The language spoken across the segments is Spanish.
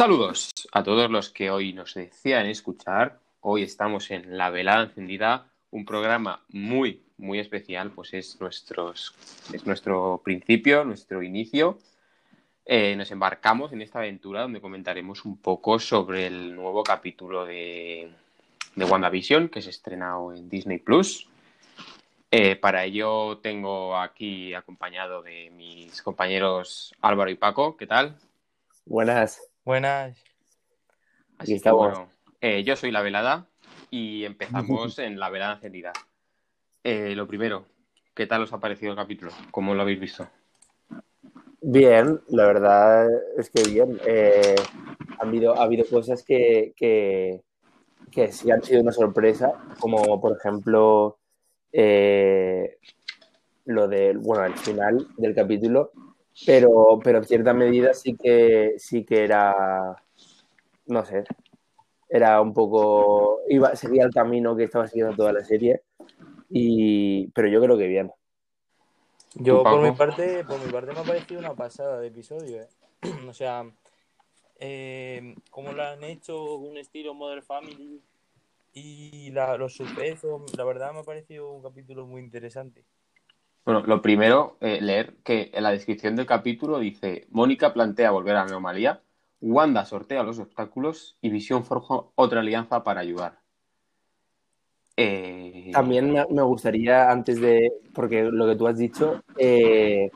Saludos a todos los que hoy nos decían escuchar. Hoy estamos en La Velada Encendida, un programa muy, muy especial, pues es, nuestros, es nuestro principio, nuestro inicio. Eh, nos embarcamos en esta aventura donde comentaremos un poco sobre el nuevo capítulo de, de WandaVision que se estrenado en Disney Plus. Eh, para ello tengo aquí acompañado de mis compañeros Álvaro y Paco. ¿Qué tal? Buenas. Buenas. Así que bueno, eh, yo soy la velada y empezamos en la velada encendida. Eh, lo primero, ¿qué tal os ha parecido el capítulo? ¿Cómo lo habéis visto? Bien, la verdad es que bien. Eh, ha, habido, ha habido cosas que, que, que sí han sido una sorpresa, como por ejemplo eh, lo del, bueno, el final del capítulo, pero, pero en cierta medida sí que, sí que era, no sé, era un poco, iba, seguía el camino que estaba siguiendo toda la serie, y, pero yo creo que bien. Yo por mi parte, por mi parte me ha parecido una pasada de episodio, ¿eh? o sea, eh, como lo han hecho un estilo Mother Family y la, los sucesos, la verdad me ha parecido un capítulo muy interesante. Bueno, lo primero, eh, leer que en la descripción del capítulo dice, Mónica plantea volver a la anomalía, Wanda sortea los obstáculos y Visión forja otra alianza para ayudar. Eh... También me gustaría, antes de, porque lo que tú has dicho, eh,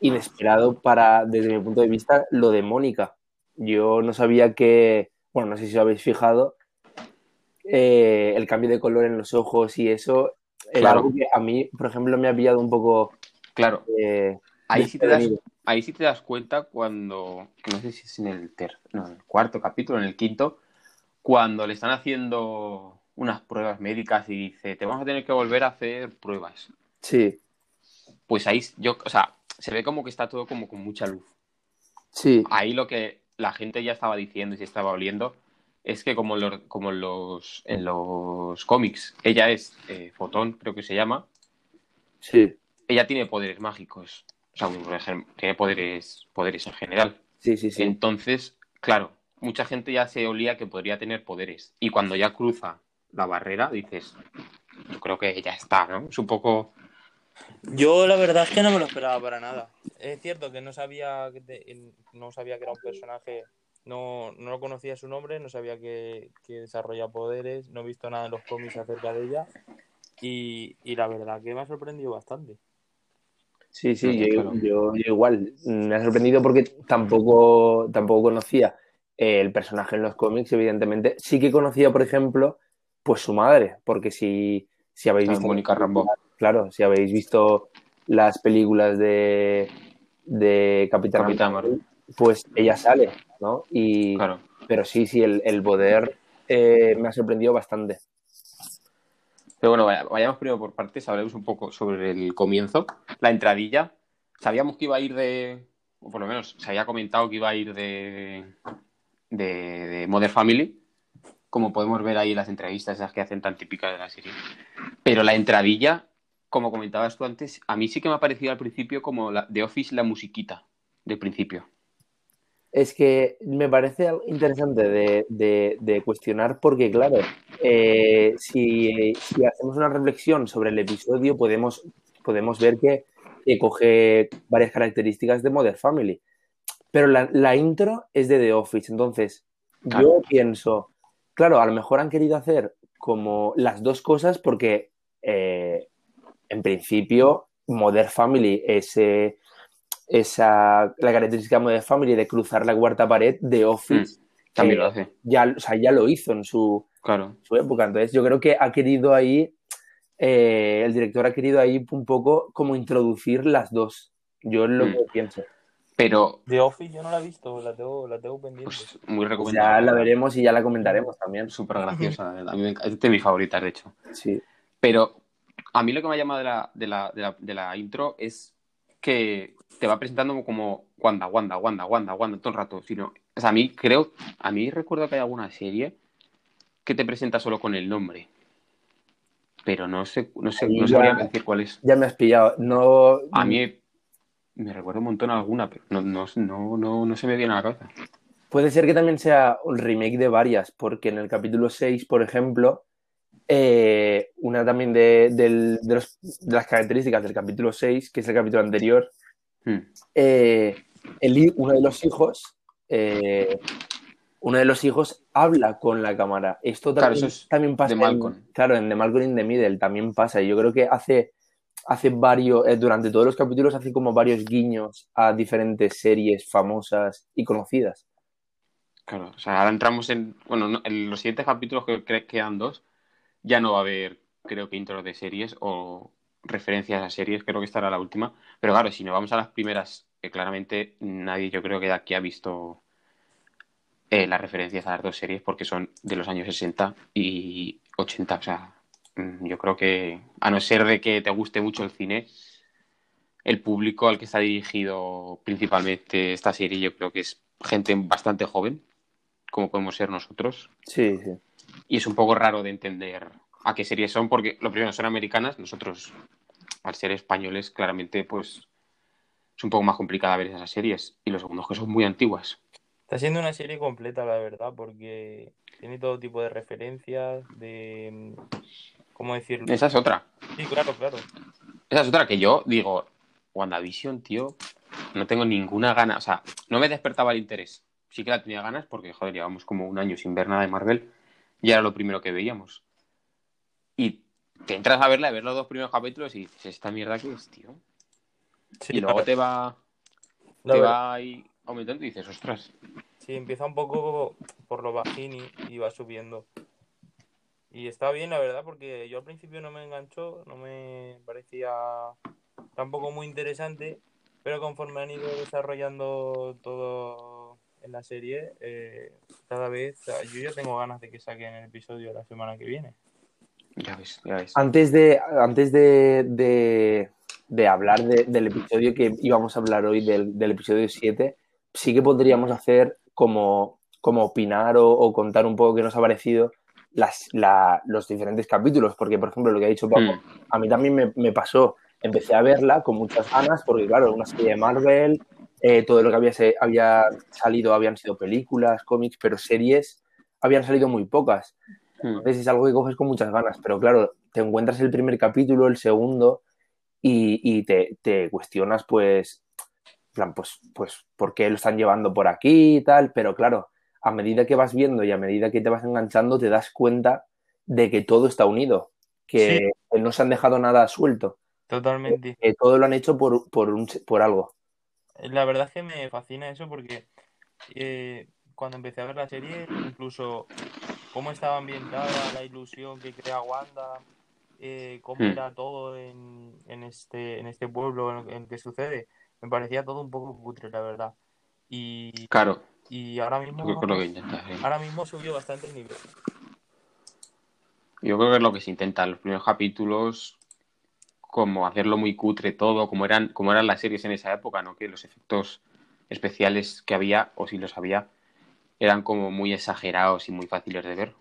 inesperado para, desde mi punto de vista, lo de Mónica. Yo no sabía que, bueno, no sé si os habéis fijado, eh, el cambio de color en los ojos y eso era algo que a mí, por ejemplo, me ha pillado un poco. Claro. Eh, ahí, sí te das, ahí sí te das cuenta cuando, no sé si es en el, ter, no, en el cuarto capítulo, en el quinto, cuando le están haciendo unas pruebas médicas y dice, te vamos a tener que volver a hacer pruebas. Sí. Pues ahí, yo, o sea, se ve como que está todo como con mucha luz. Sí. Ahí lo que la gente ya estaba diciendo y se estaba oliendo es que como, como los, en los cómics, ella es eh, Fotón, creo que se llama. Sí. Ella tiene poderes mágicos. O sea, tiene poderes, poderes en general. Sí, sí, sí. Entonces, claro, mucha gente ya se olía que podría tener poderes. Y cuando ya cruza la barrera, dices, yo creo que ya está, ¿no? Es un poco... Yo la verdad es que no me lo esperaba para nada. Es cierto que no sabía que, no sabía que era un personaje no, no conocía su nombre, no sabía que, que desarrolla poderes, no he visto nada en los cómics acerca de ella y, y la verdad que me ha sorprendido bastante. Sí, sí, yo, yo, igual. Me ha sorprendido porque tampoco, tampoco conocía el personaje en los cómics, evidentemente. Sí que conocía, por ejemplo, pues su madre, porque si, si habéis visto. Mónica Rambo. Claro, si habéis visto las películas de, de Capitán, Capitán Marvel, pues ella sale, ¿no? Y, claro. Pero sí, sí, el, el poder eh, me ha sorprendido bastante. Pero bueno, vayamos primero por partes, hablemos un poco sobre el comienzo, la entradilla. Sabíamos que iba a ir de, o por lo menos se había comentado que iba a ir de, de, de Mother Family, como podemos ver ahí en las entrevistas, esas que hacen tan típicas de la serie. Pero la entradilla, como comentabas tú antes, a mí sí que me ha parecido al principio como la, de Office la musiquita, del principio. Es que me parece interesante de, de, de cuestionar porque, claro, eh, si, si, hacemos una reflexión sobre el episodio, podemos, podemos ver que, que coge varias características de Modern Family. Pero la, la intro es de The Office, entonces claro. yo pienso, claro, a lo mejor han querido hacer como las dos cosas porque, eh, en principio, Modern Family es... Eh, esa la característica de Family de cruzar la cuarta pared de Office. Mm, también lo hace. Ya, o sea, ya lo hizo en su, claro. su época. Entonces, yo creo que ha querido ahí, eh, el director ha querido ahí un poco como introducir las dos. Yo es lo Mm. que pienso. Pero The Office yo no la he visto, la tengo, la tengo pendiente. pues, muy recomendable. ya la veremos y ya la comentaremos también. Súper graciosa. A mí me enc- es de mis favoritas, de hecho. Sí. Pero a mí lo que me ha llamado de la, de la, de la, de la intro es que te va presentando como Wanda, Wanda, Wanda, Wanda, Wanda todo el rato. Sino, o sea, a mí creo, a mí recuerdo que hay alguna serie que te presenta solo con el nombre. Pero no sé, no sé, no ya- sabría decir cuál es. Ya me has pillado. No, A mí me recuerdo un montón alguna, pero no, no, no, no, no se me viene a la cabeza. Puede ser que también sea un remake de varias, porque en el capítulo 6, por ejemplo, eh, una también de, del- de los- de las características del capítulo 6, que es el capítulo anterior, Hmm. eh, el uno de los hijos, eh, uno de los hijos habla con la cámara. Esto Claro, también, eso es también pasa. de en- claro, en The Malcolm in the Middle también pasa. Y yo creo que hace, hace varios, eh, durante todos los capítulos hace como varios guiños a diferentes series famosas y conocidas. Claro, o sea, ahora entramos en. Bueno, no- en los siguientes capítulos que que quedan dos, ya no va a haber, creo que, intros de series o referencias a series, creo que esta era la última. Pero claro, si nos vamos a las primeras, que claramente nadie, yo creo que de aquí ha visto eh, las referencias a las dos series porque son de los años 60 y 80. O sea, mm, yo creo que, a no ser de que te guste mucho el cine, el público al que está dirigido principalmente esta serie, yo creo que es gente bastante joven, como podemos ser nosotros. Sí, sí. Y es un poco raro de entender a qué series son, porque lo primero son americanas, nosotros, al ser españoles, claramente, pues es un poco más complicada ver esas series. Y lo segundo es que son muy antiguas. Está siendo una serie completa, la verdad, porque tiene todo tipo de referencias, de... ¿Cómo decirlo? Esa es otra. Sí, claro, claro. Esa es otra que yo digo, WandaVision, tío, no tengo ninguna gana, o sea, no me despertaba el interés. Sí que la tenía ganas porque, joder, llevamos como un año sin ver nada de Marvel y era lo primero que veíamos. Te entras a verla, a ver los dos primeros capítulos y dices, ¿esta mierda qué es, tío? Sí, y luego te va, te va ahí aumentando y dices, ostras. Sí, empieza un poco por lo bajín y, y va subiendo. Y está bien, la verdad, porque yo al principio no me enganchó, no me parecía tampoco muy interesante, pero conforme han ido desarrollando todo en la serie, eh, cada vez, yo ya tengo ganas de que saquen el episodio la semana que viene. Ya ves, ya ves. Antes de, antes de, de- de hablar de- del episodio que íbamos a hablar hoy, del, del episodio 7, sí que podríamos hacer como, como opinar o, o contar un poco qué nos ha parecido las, la- los diferentes capítulos, porque por ejemplo lo que ha dicho Paco, Hmm. a mí también me, me pasó, empecé a verla con muchas ganas, porque claro, una serie de Marvel, eh, todo lo que había, se- había salido habían sido películas, cómics, pero series habían salido muy pocas. Hmm. Entonces es algo que coges con muchas ganas, pero claro, te encuentras el primer capítulo, el segundo, y, y te, te cuestionas, pues, plan, pues, pues, ¿por qué lo están llevando por aquí y tal? Pero claro, a medida que vas viendo y a medida que te vas enganchando, te das cuenta de que todo está unido, que, que no se han dejado nada suelto, Totalmente. que todo lo han hecho por, por, un, por algo. La verdad es que me fascina eso porque eh, cuando empecé a ver la serie, incluso cómo estaba ambientada, la ilusión que crea Wanda, eh, cómo Hmm. era todo en, en este, en este pueblo en, en el que sucede, me parecía todo un poco cutre, la verdad. Y, Claro, y ahora mismo, yo creo que es lo que intenta. sí. ahora mismo subió bastante el nivel. Yo creo que es lo que se intenta en los primeros capítulos, como hacerlo muy cutre todo, como eran, como eran las series en esa época, ¿no? Que los efectos especiales que había, o si los había, eran como muy exagerados y muy fáciles de ver.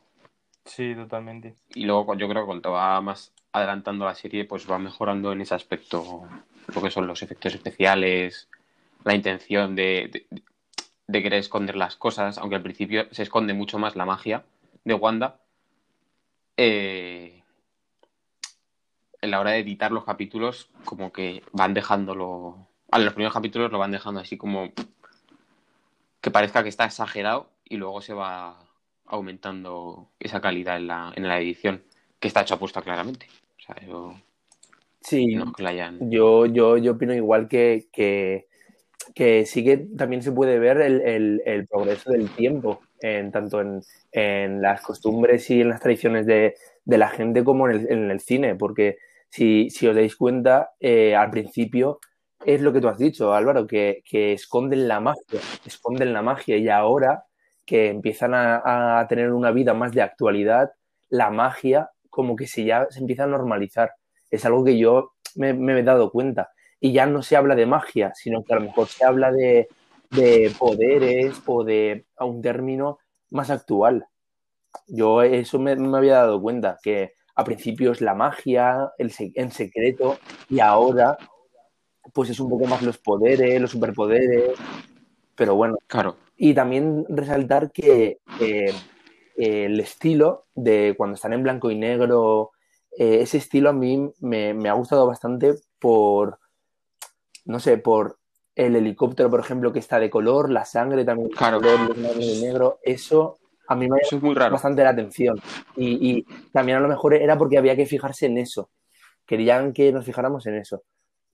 Sí, totalmente. Y luego yo creo que cuando va más adelantando la serie, pues va mejorando en ese aspecto lo que son los efectos especiales, la intención de, de, de querer esconder las cosas, aunque al principio se esconde mucho más la magia de Wanda. Eh, en la hora de editar los capítulos, como que van dejándolo. A los primeros capítulos lo van dejando así como que parezca que está exagerado y luego se va aumentando esa calidad en la, en la edición, que está hecho apuesta claramente. O sea, yo Sí, no es que la hayan. Yo, yo, yo opino igual que, que, que sí que también se puede ver el, el- el progreso del tiempo, en, tanto en, en las costumbres y en las tradiciones de, de la gente como en el, en el cine, porque si, si os dais cuenta, eh, al principio es lo que tú has dicho, Álvaro, que, que esconden la magia, esconden la magia y ahora que empiezan a, tener una vida más de actualidad, la magia como que se ya se empieza a normalizar es algo que yo me, he dado cuenta. Y ya no se habla de magia, sino que a lo mejor se habla de, de poderes o de a un término más actual. Yo eso me, me había dado cuenta, que a principio es la magia, el en secreto, y ahora pues es un poco más los poderes, los superpoderes. Pero bueno, Claro. Y también resaltar que eh, el estilo de cuando están en blanco y negro, eh, ese estilo a mí me, me, ha gustado bastante por, no sé, por el helicóptero, por ejemplo, que está de color, la sangre también claro. de color, negro, eso a mí me ha llamado bastante la atención. Y, y, también a lo mejor era porque había que fijarse en eso. Querían que nos fijáramos en eso.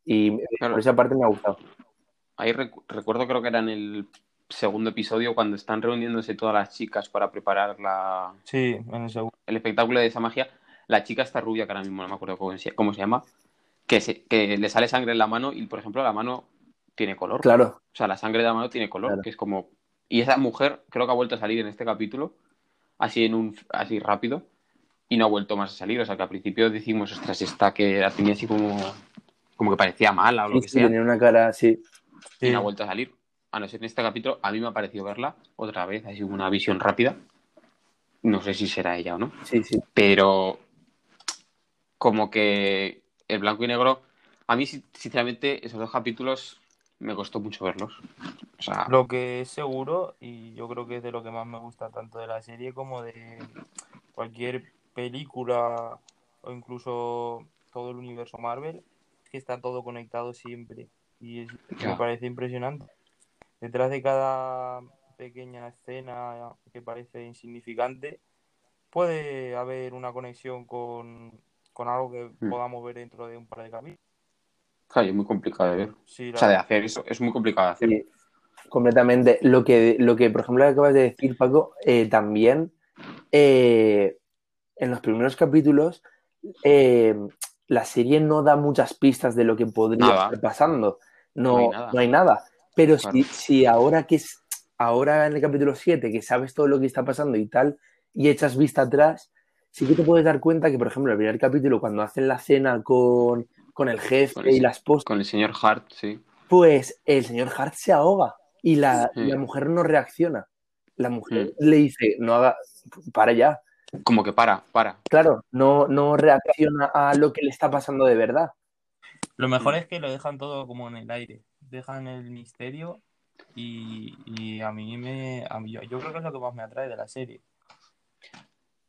Y claro. por esa parte me ha gustado. Ahí rec recuerdo, creo que era en el segundo episodio, cuando están reuniéndose todas las chicas para preparar la... Sí, en el, segundo. el espectáculo de esa magia. La chica está rubia, que ahora mismo no me acuerdo cómo se, cómo se llama, que, se, que le sale sangre en la mano y, por ejemplo, la mano tiene color. Claro. O sea, la sangre de la mano tiene color, Claro. que es como... Y esa mujer creo que ha vuelto a salir en este capítulo, así en un así rápido, y no ha vuelto más a salir. O sea, que al principio decimos, ostras, esta que la tenía así como, como que parecía mala o lo Sí, que sí, sea, tenía una cara así. y no ha vuelto a salir. A no ser en este capítulo, a mí me ha parecido verla otra vez, así una visión rápida. No sé si será ella o no. Sí, sí. Pero como que el blanco y negro, a mí sin- sinceramente esos dos capítulos me costó mucho verlos. O sea, Lo que es seguro, y yo creo que es de lo que más me gusta tanto de la serie como de cualquier película o incluso todo el universo Marvel, que está todo conectado siempre. Y es- me parece impresionante. Detrás de cada pequeña escena que parece insignificante, puede haber una conexión con, con algo que Mm. podamos ver dentro de un par de capítulos. claro, es muy complicado de ver. Sí, O sea, de hacer eso es muy complicado de hacer. Sí, completamente. Lo que, lo que, por ejemplo, acabas de decir, Paco, eh, también eh, en los primeros capítulos eh, la serie no da muchas pistas de lo que podría Nada. estar pasando. No, No hay nada. no hay nada. Pero Claro. si, si ahora que es ahora en el capítulo 7, que sabes todo lo que está pasando y tal, y echas vista atrás, sí que te puedes dar cuenta que, por ejemplo, el primer capítulo, cuando hacen la cena con, con el jefe Con el- y la esposa, Con el señor Hart, sí. pues el señor Hart se ahoga y la, Sí. la mujer no reacciona. La mujer Mm. le dice, no haga, para ya. Como que para, para. Claro, no, no reacciona a lo que le está pasando de verdad. Lo mejor es que lo dejan todo como en el aire. Dejan el misterio y, y a mí me. A mí, yo, yo creo que es lo que más me atrae de la serie.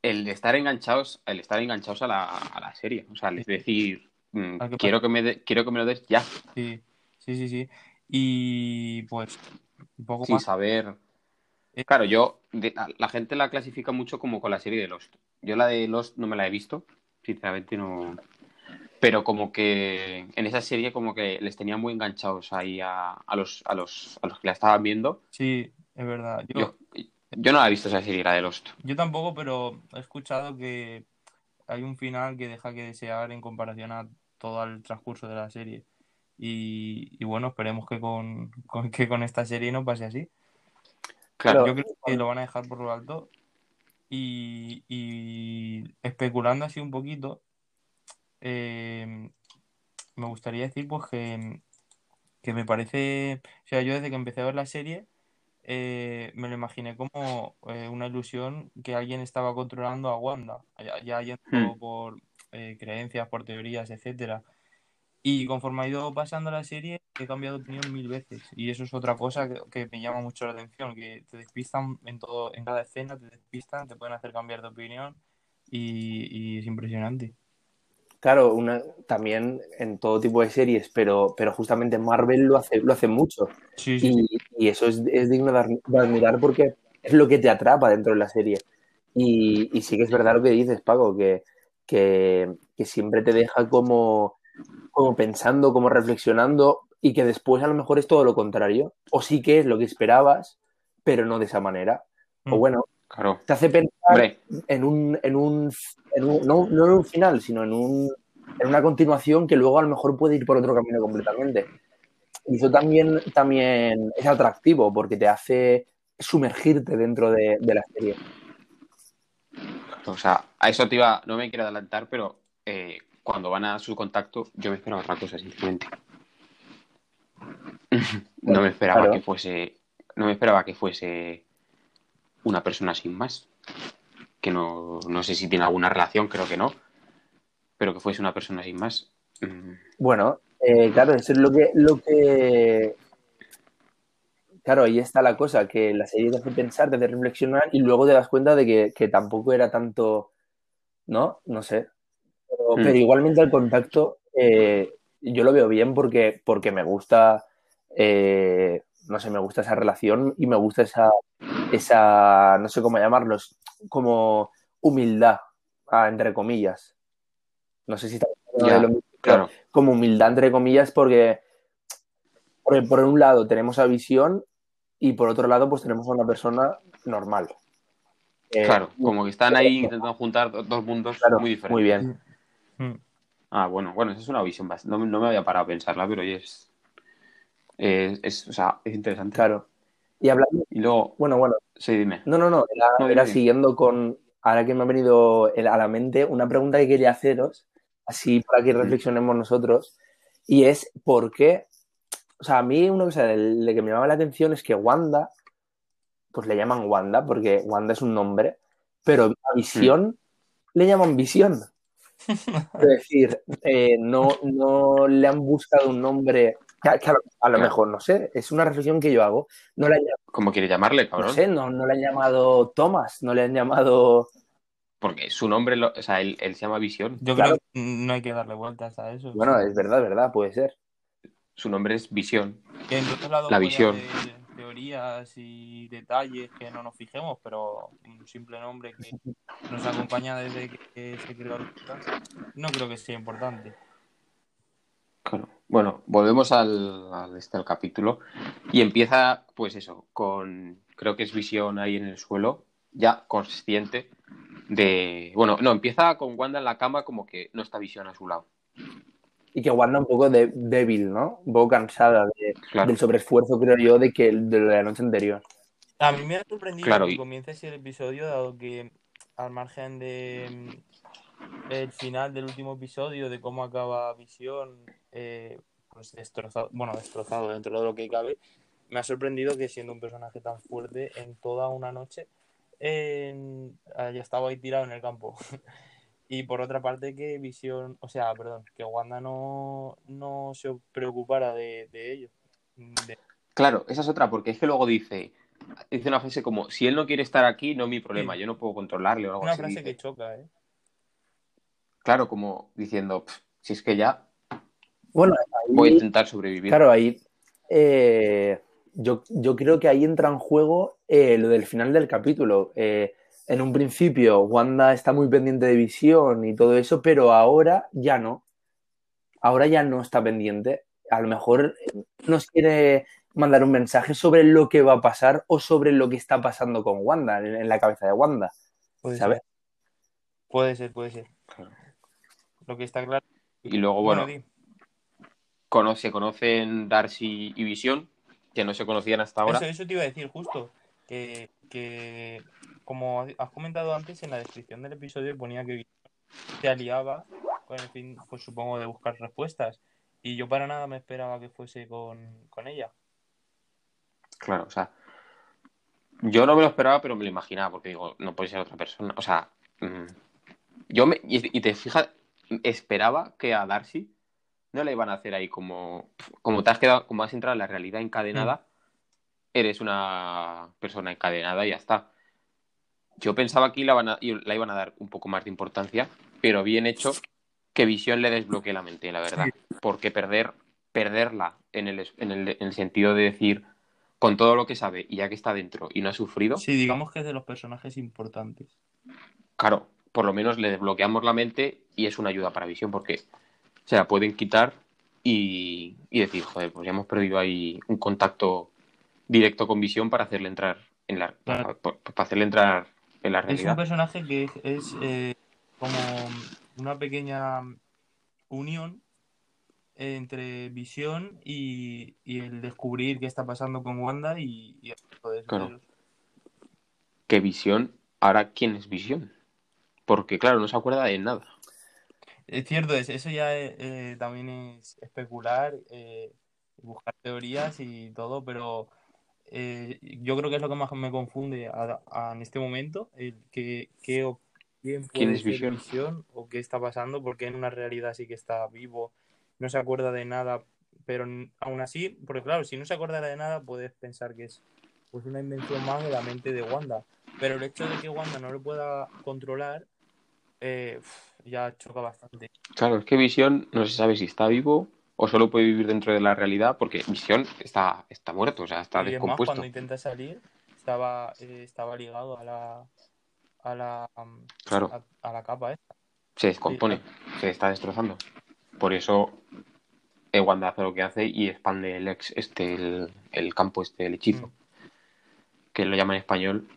El de estar enganchados, el estar enganchados a la, a la serie. O sea, es decir, mm, ¿A qué quiero que me de- quiero que me lo des ya, Sí, sí, sí, sí. Y pues, un poco sin más. saber. Claro, yo, de- la, la gente la clasifica mucho como con la serie de Lost. Yo la de Lost no me la he visto, sinceramente no. Pero como que en esa serie como que les tenía muy enganchados ahí a, a los, a los, a los que la estaban viendo. Sí, es verdad. Yo, Yo, yo no la he visto esa serie, la de Lost. yo tampoco, pero he escuchado que hay un final que deja que desear en comparación a todo el transcurso de la serie. Y, y bueno, esperemos que con, con- que con esta serie no pase así. Claro, Yo creo que lo van a dejar por lo alto. Y, y especulando así un poquito, eh, me gustaría decir pues que, que me parece, o sea, yo desde que empecé a ver la serie, eh, me lo imaginé como eh, una ilusión que alguien estaba controlando a Wanda, ya, ya yendo Hmm. por eh, creencias, por teorías, etcétera. Y conforme ha ido pasando la serie, he cambiado de opinión mil veces. Y eso es otra cosa que, que me llama mucho la atención, que te despistan en todo, en cada escena, te despistan, te pueden hacer cambiar de opinión y, y es impresionante. Claro, una, también en todo tipo de series, pero, pero justamente Marvel lo hace, lo hace mucho. Sí, sí, sí. Y, y eso es, es digno de admirar porque es lo que te atrapa dentro de la serie. Y, y sí que es verdad lo que dices, Paco, que, que, que siempre te deja como, como pensando, como reflexionando y que después a lo mejor es todo lo contrario. O sí que es lo que esperabas, pero no de esa manera. O Mm. bueno, claro. te hace pensar en un, en un, en un- no, no en un final, sino en, un, en una continuación que luego a lo mejor puede ir por otro camino completamente. Y eso también, también es atractivo porque te hace sumergirte dentro de, de la serie. o sea, a eso te iba, no me quiero adelantar, pero eh, cuando van a su contacto, yo me esperaba otra cosa, sinceramente. No me esperaba Claro. que fuese, no me esperaba que fuese una persona sin más. Que no, no sé si tiene alguna relación, creo que no. Pero que fuese una persona sin más. Mm, Bueno, eh, claro, eso es lo que, lo que Claro, ahí está la cosa, que la serie te hace pensar, te hace reflexionar y luego te das cuenta de que, que tampoco era tanto, ¿no? No sé. Pero, Mm. pero igualmente el contacto eh, yo lo veo bien porque, porque me gusta, eh, no sé, me gusta esa relación y me gusta esa, esa no sé cómo llamarlos, como humildad, ah, entre comillas. No sé si está Ya, lo mismo, Claro, como humildad entre comillas porque, porque por un lado tenemos a visión y por otro lado pues tenemos a una persona normal. Eh, claro, como que están ahí intentando juntar do- dos mundos claro, muy diferentes. muy bien. Mm. Ah, bueno, bueno, esa es una visión No, no me había parado a pensarla, pero es, es, es- o sea, es interesante. Claro. Y hablando, Y luego, bueno, bueno, sí, dime. no, no, no, era, No, era dime. siguiendo con, ahora que me ha venido a la mente, una pregunta que quería haceros, así para que reflexionemos nosotros, y es por qué, o sea, a mí una cosa de, que me llama la atención es que Wanda, pues le llaman Wanda, porque Wanda es un nombre, pero a Visión le llaman Visión. Es decir, eh, no, no le han buscado un nombre, que, que a lo, a lo Claro. mejor, no sé, es una reflexión que yo hago, no le han llamado ¿Cómo quiere llamarle, no cabrón? sé, no, no le han llamado Thomas, no le han llamado. Porque su nombre, lo- o sea, él, él se llama Visión. Yo Claro. creo que no hay que darle vueltas a eso. Bueno, es verdad, es verdad, puede ser. Su nombre es Visión. La visión. Y detalles que no nos fijemos, pero un simple nombre que nos acompaña desde que se creó el no creo que sea importante. Claro. Bueno, volvemos al, este, al capítulo y empieza, pues eso, con, creo que es Visión ahí en el suelo, ya consciente de, bueno, no, empieza con Wanda en la cama como que no está Visión a su lado. Y que Wanda un poco de, débil, ¿no? Un poco cansada de- Claro, del sobreesfuerzo, creo yo, de que de la noche anterior. A mí me ha sorprendido Claro, que y- comience así el episodio, dado que al margen de el final del último episodio, de cómo acaba Visión, eh, pues destrozado, bueno, destrozado dentro de lo que cabe, me ha sorprendido que siendo un personaje tan fuerte en toda una noche, en- haya estado ahí tirado en el campo. Y por otra parte que Visión, o sea, perdón, que Wanda no, no se preocupara de, de ello. De- claro, esa es otra, porque es que luego dice, dice una frase como, si él no quiere estar aquí, no es mi problema, Sí. yo no puedo controlarle o algo una así. frase dice. que choca, ¿eh? Claro, como diciendo, "Pff, si es que ya Bueno, ahí, voy a intentar sobrevivir. claro, ahí. eh, yo, yo creo que ahí entra en juego eh, lo del final del capítulo. Eh, en un principio, Wanda está muy pendiente de visión y todo eso, pero ahora ya no. Ahora ya no está pendiente. A lo mejor eh, nos quiere mandar un mensaje sobre lo que va a pasar o sobre lo que está pasando con Wanda, en, en la cabeza de Wanda. Puede ¿Sabes? ser. Puede ser, puede ser. Lo que está claro. Y luego, bueno, di. cono- se conocen Darcy y Visión, que no se conocían hasta ahora. Eso, eso te iba a decir justo. Que, que, como has comentado antes, en la descripción del episodio ponía que se aliaba con el fin, pues supongo, de buscar respuestas. Y yo para nada me esperaba que fuese con, con ella. Claro, o sea, yo no me lo esperaba, pero me lo imaginaba, porque digo, no puede ser otra persona. O sea, mm, yo me. Y, te fijas, esperaba que a Darcy no le iban a hacer ahí como. Como te has quedado, como has entrado en la realidad encadenada, eres una persona encadenada y ya está. Yo pensaba que la, van a- la iban a dar un poco más de importancia, pero bien hecho que Visión le desbloquee la mente, la verdad. Porque perder, perderla en el, en, el, en el sentido de decir, con todo lo que sabe y ya que está dentro y no ha sufrido, Sí, digamos que es de los personajes importantes. claro, por lo menos le desbloqueamos la mente y es una ayuda para Visión porque se la pueden quitar y, y decir, joder, pues ya hemos perdido ahí un contacto directo con Visión para hacerle entrar en la, para, para hacerle entrar en la Es un realidad. personaje que es, eh, como una pequeña unión entre visión y, y el descubrir qué está pasando con Wanda y, de Claro. Que Visión, ahora quién es Visión, porque claro, no se acuerda de nada. Es cierto, es- eso ya eh, eh, también es especular, eh, buscar teorías y todo, pero eh, yo creo que es lo que más me confunde a- a- en este momento, el que, qué o quién puede ¿Quién es ser Visión? Visión o qué está pasando, porque en una realidad sí que está vivo, no se acuerda de nada, pero aún así, porque claro, si no se acordara de nada, puedes pensar que es pues una invención más de la mente de Wanda. Pero el hecho de que Wanda no lo pueda controlar eh, ya choca bastante. Claro, es que Visión no se sabe si está vivo o solo puede vivir dentro de la realidad porque Visión está, está muerto, o sea, está y descompuesto. cuando intenta salir, estaba, eh, estaba ligado a la a la, um, Claro, a, a la capa esta. se descompone, se está destrozando. Por eso Wanda hace lo que hace y expande el ex, este, el, el campo, este, el hechizo, Mm. que lo llaman en español,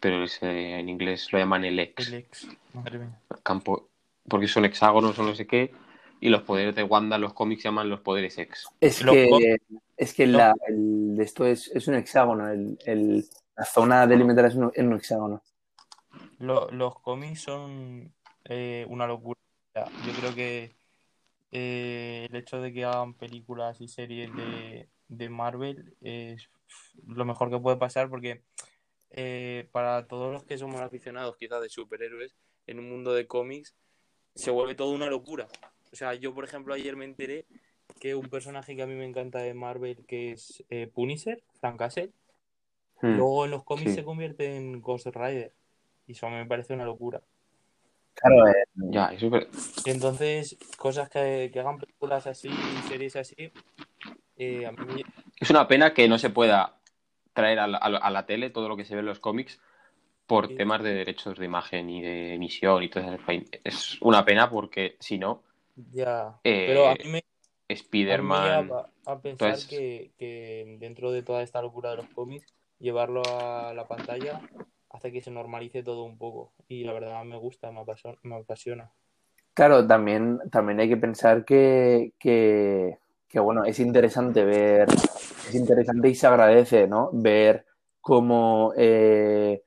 pero es, eh, en inglés lo llaman el ex. El ex. Madre mía. campo, porque son hexágonos o no sé qué, y los poderes de Wanda, los cómics llaman los poderes X. Es Los que, es que la, el, esto es, es un hexágono. El, el- la zona delimitada es un, es un hexágono. Lo- los cómics son eh, una locura. Yo creo que eh, el hecho de que hagan películas y series de, de Marvel es lo mejor que puede pasar porque eh, para todos los que somos aficionados quizás de superhéroes en un mundo de cómics se vuelve todo una locura. O sea, yo por ejemplo ayer me enteré que un personaje que a mí me encanta de Marvel que es eh, Punisher, Frank Castle, Hmm. luego en los cómics sí. se convierte en Ghost Rider y eso me parece una locura. Claro, eh, Ya, es- Y entonces, cosas que, que hagan películas así, series así, eh, a mí me- es una pena que no se pueda traer a la, a la- a la tele todo lo que se ve en los cómics por Sí. temas de derechos de imagen y de emisión y todo eso. Es una pena porque si no, ya. Eh, Pero a mí me, a mí me Spider-Man... a, a pensar Entonces- que, que dentro de toda esta locura de los cómics, llevarlo a la pantalla hace que se normalice todo un poco. Y la verdad me gusta, me apasiona. Me apasiona. claro, también, también hay que pensar que, que, que, bueno, es interesante ver, es interesante y se agradece, ¿no? Ver cómo eh,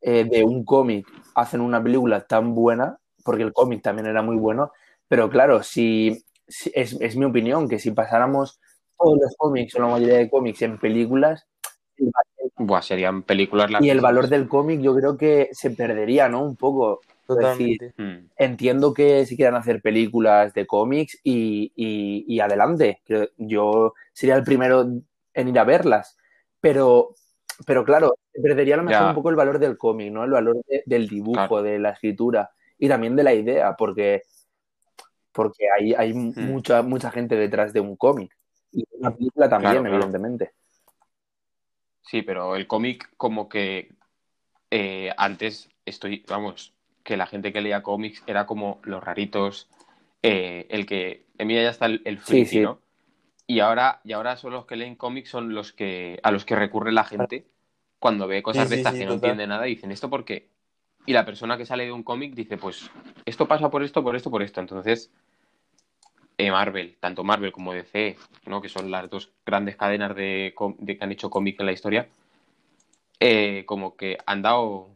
eh, de un cómic hacen una película tan buena, porque el cómic también era muy bueno, pero claro, si, si- es, es mi opinión, que si pasáramos todos los cómics o la mayoría de cómics en películas, el Buah, serían películas Y el valor del cómic yo creo que se perdería, ¿no? Un poco. Es decir, Totalmente. Hmm. entiendo que si quieran hacer películas de cómics y, y- y adelante. Yo sería el primero en ir a verlas. Pero, pero claro, se perdería a lo mejor Ya. un poco el valor del cómic, ¿no? El valor de- del dibujo, Claro. de la escritura y también de la idea, porque, porque hay, hay Hmm. mucha, mucha gente detrás de un cómic. Y una película también, Claro, claro. evidentemente. Sí, pero el cómic como que eh, antes estoy, vamos, que la gente que leía cómics era como los raritos, eh, el que, en mí ya está el, el friki, sí. ¿no? Y ahora, y ahora son los que leen cómics, son los que, a los que recurre la gente cuando ve cosas Sí, de estas sí, que no total. entiende nada y dicen, ¿esto por qué? Y la persona que sale de un cómic dice, pues, esto pasa por esto, por esto, por esto. Entonces, eh, Marvel, tanto Marvel como DC, ¿no? que son las dos grandes cadenas de, que han hecho cómic en la historia, eh, como que han dado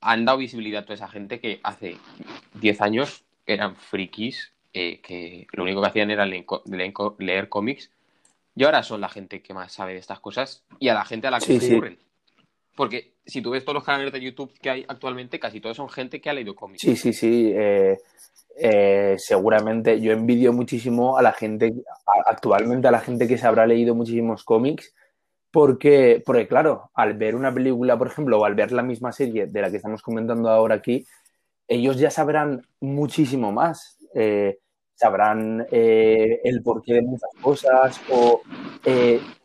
han dado visibilidad a toda esa gente que hace 10 años eran frikis, eh, que lo único que hacían era leer, cómics, y ahora son la gente que más sabe de estas cosas y a la gente a la que Sí, se sí. ocurren. Porque si tú ves todos los canales de YouTube que hay actualmente, casi todos son gente que ha leído cómics. Sí, sí, sí. eh, eh, seguramente yo envidio muchísimo a la gente, actualmente a la gente que se habrá leído muchísimos cómics, porque, porque claro, al ver una película, por ejemplo, o al ver la misma serie de la que estamos comentando ahora aquí, ellos ya sabrán muchísimo más. eh, sabrán el porqué de muchas cosas o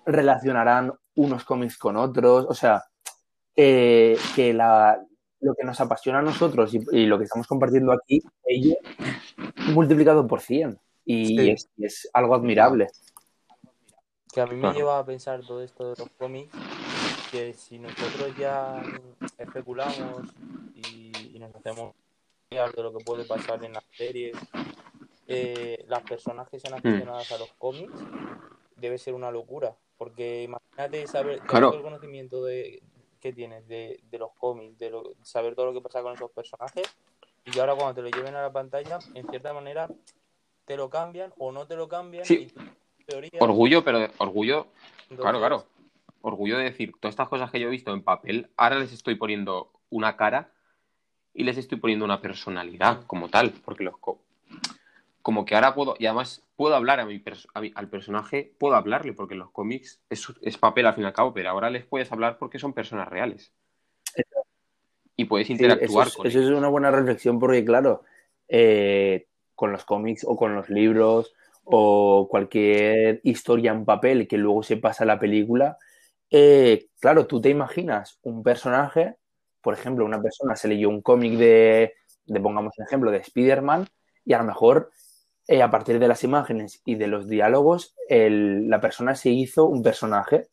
relacionarán unos cómics con otros. O sea, eh, que la, lo que nos apasiona a nosotros y, y lo que estamos compartiendo aquí, ellos multiplicado por 100. Y Sí. es, algo admirable. Que a mí me lleva a pensar todo esto de los cómics, que si nosotros ya especulamos y, y nos hacemos de lo que puede pasar en las series, eh, las personas que sean aficionadas a los cómics, debe ser una locura. Porque imagínate saber todo el conocimiento de, que tienes de, de los cómics, de lo- saber todo lo que pasa con esos personajes, y ahora cuando te lo lleven a la pantalla, en cierta manera te lo cambian o no te lo cambian. Sí. y teoría, Orgullo, pero orgullo, entonces- claro, claro. Orgullo de decir, todas estas cosas que yo he visto en papel, ahora les estoy poniendo una cara y les estoy poniendo una personalidad como tal, porque los co- como que ahora puedo, y además puedo hablar a mi, a mi- al personaje, puedo hablarle, porque en los cómics es, es papel al fin y al cabo, pero ahora les puedes hablar porque son personas reales. Y puedes Sí, interactuar eso, es, con eso es una buena reflexión porque, claro, eh, con los cómics o con los libros o cualquier historia en papel que luego se pasa a la película, eh, claro, tú te imaginas un personaje, por ejemplo, una persona se leyó un cómic de, de, pongamos un ejemplo, de Spider-Man y a lo mejor eh, a partir de las imágenes y de los diálogos, el- la persona se hizo un personaje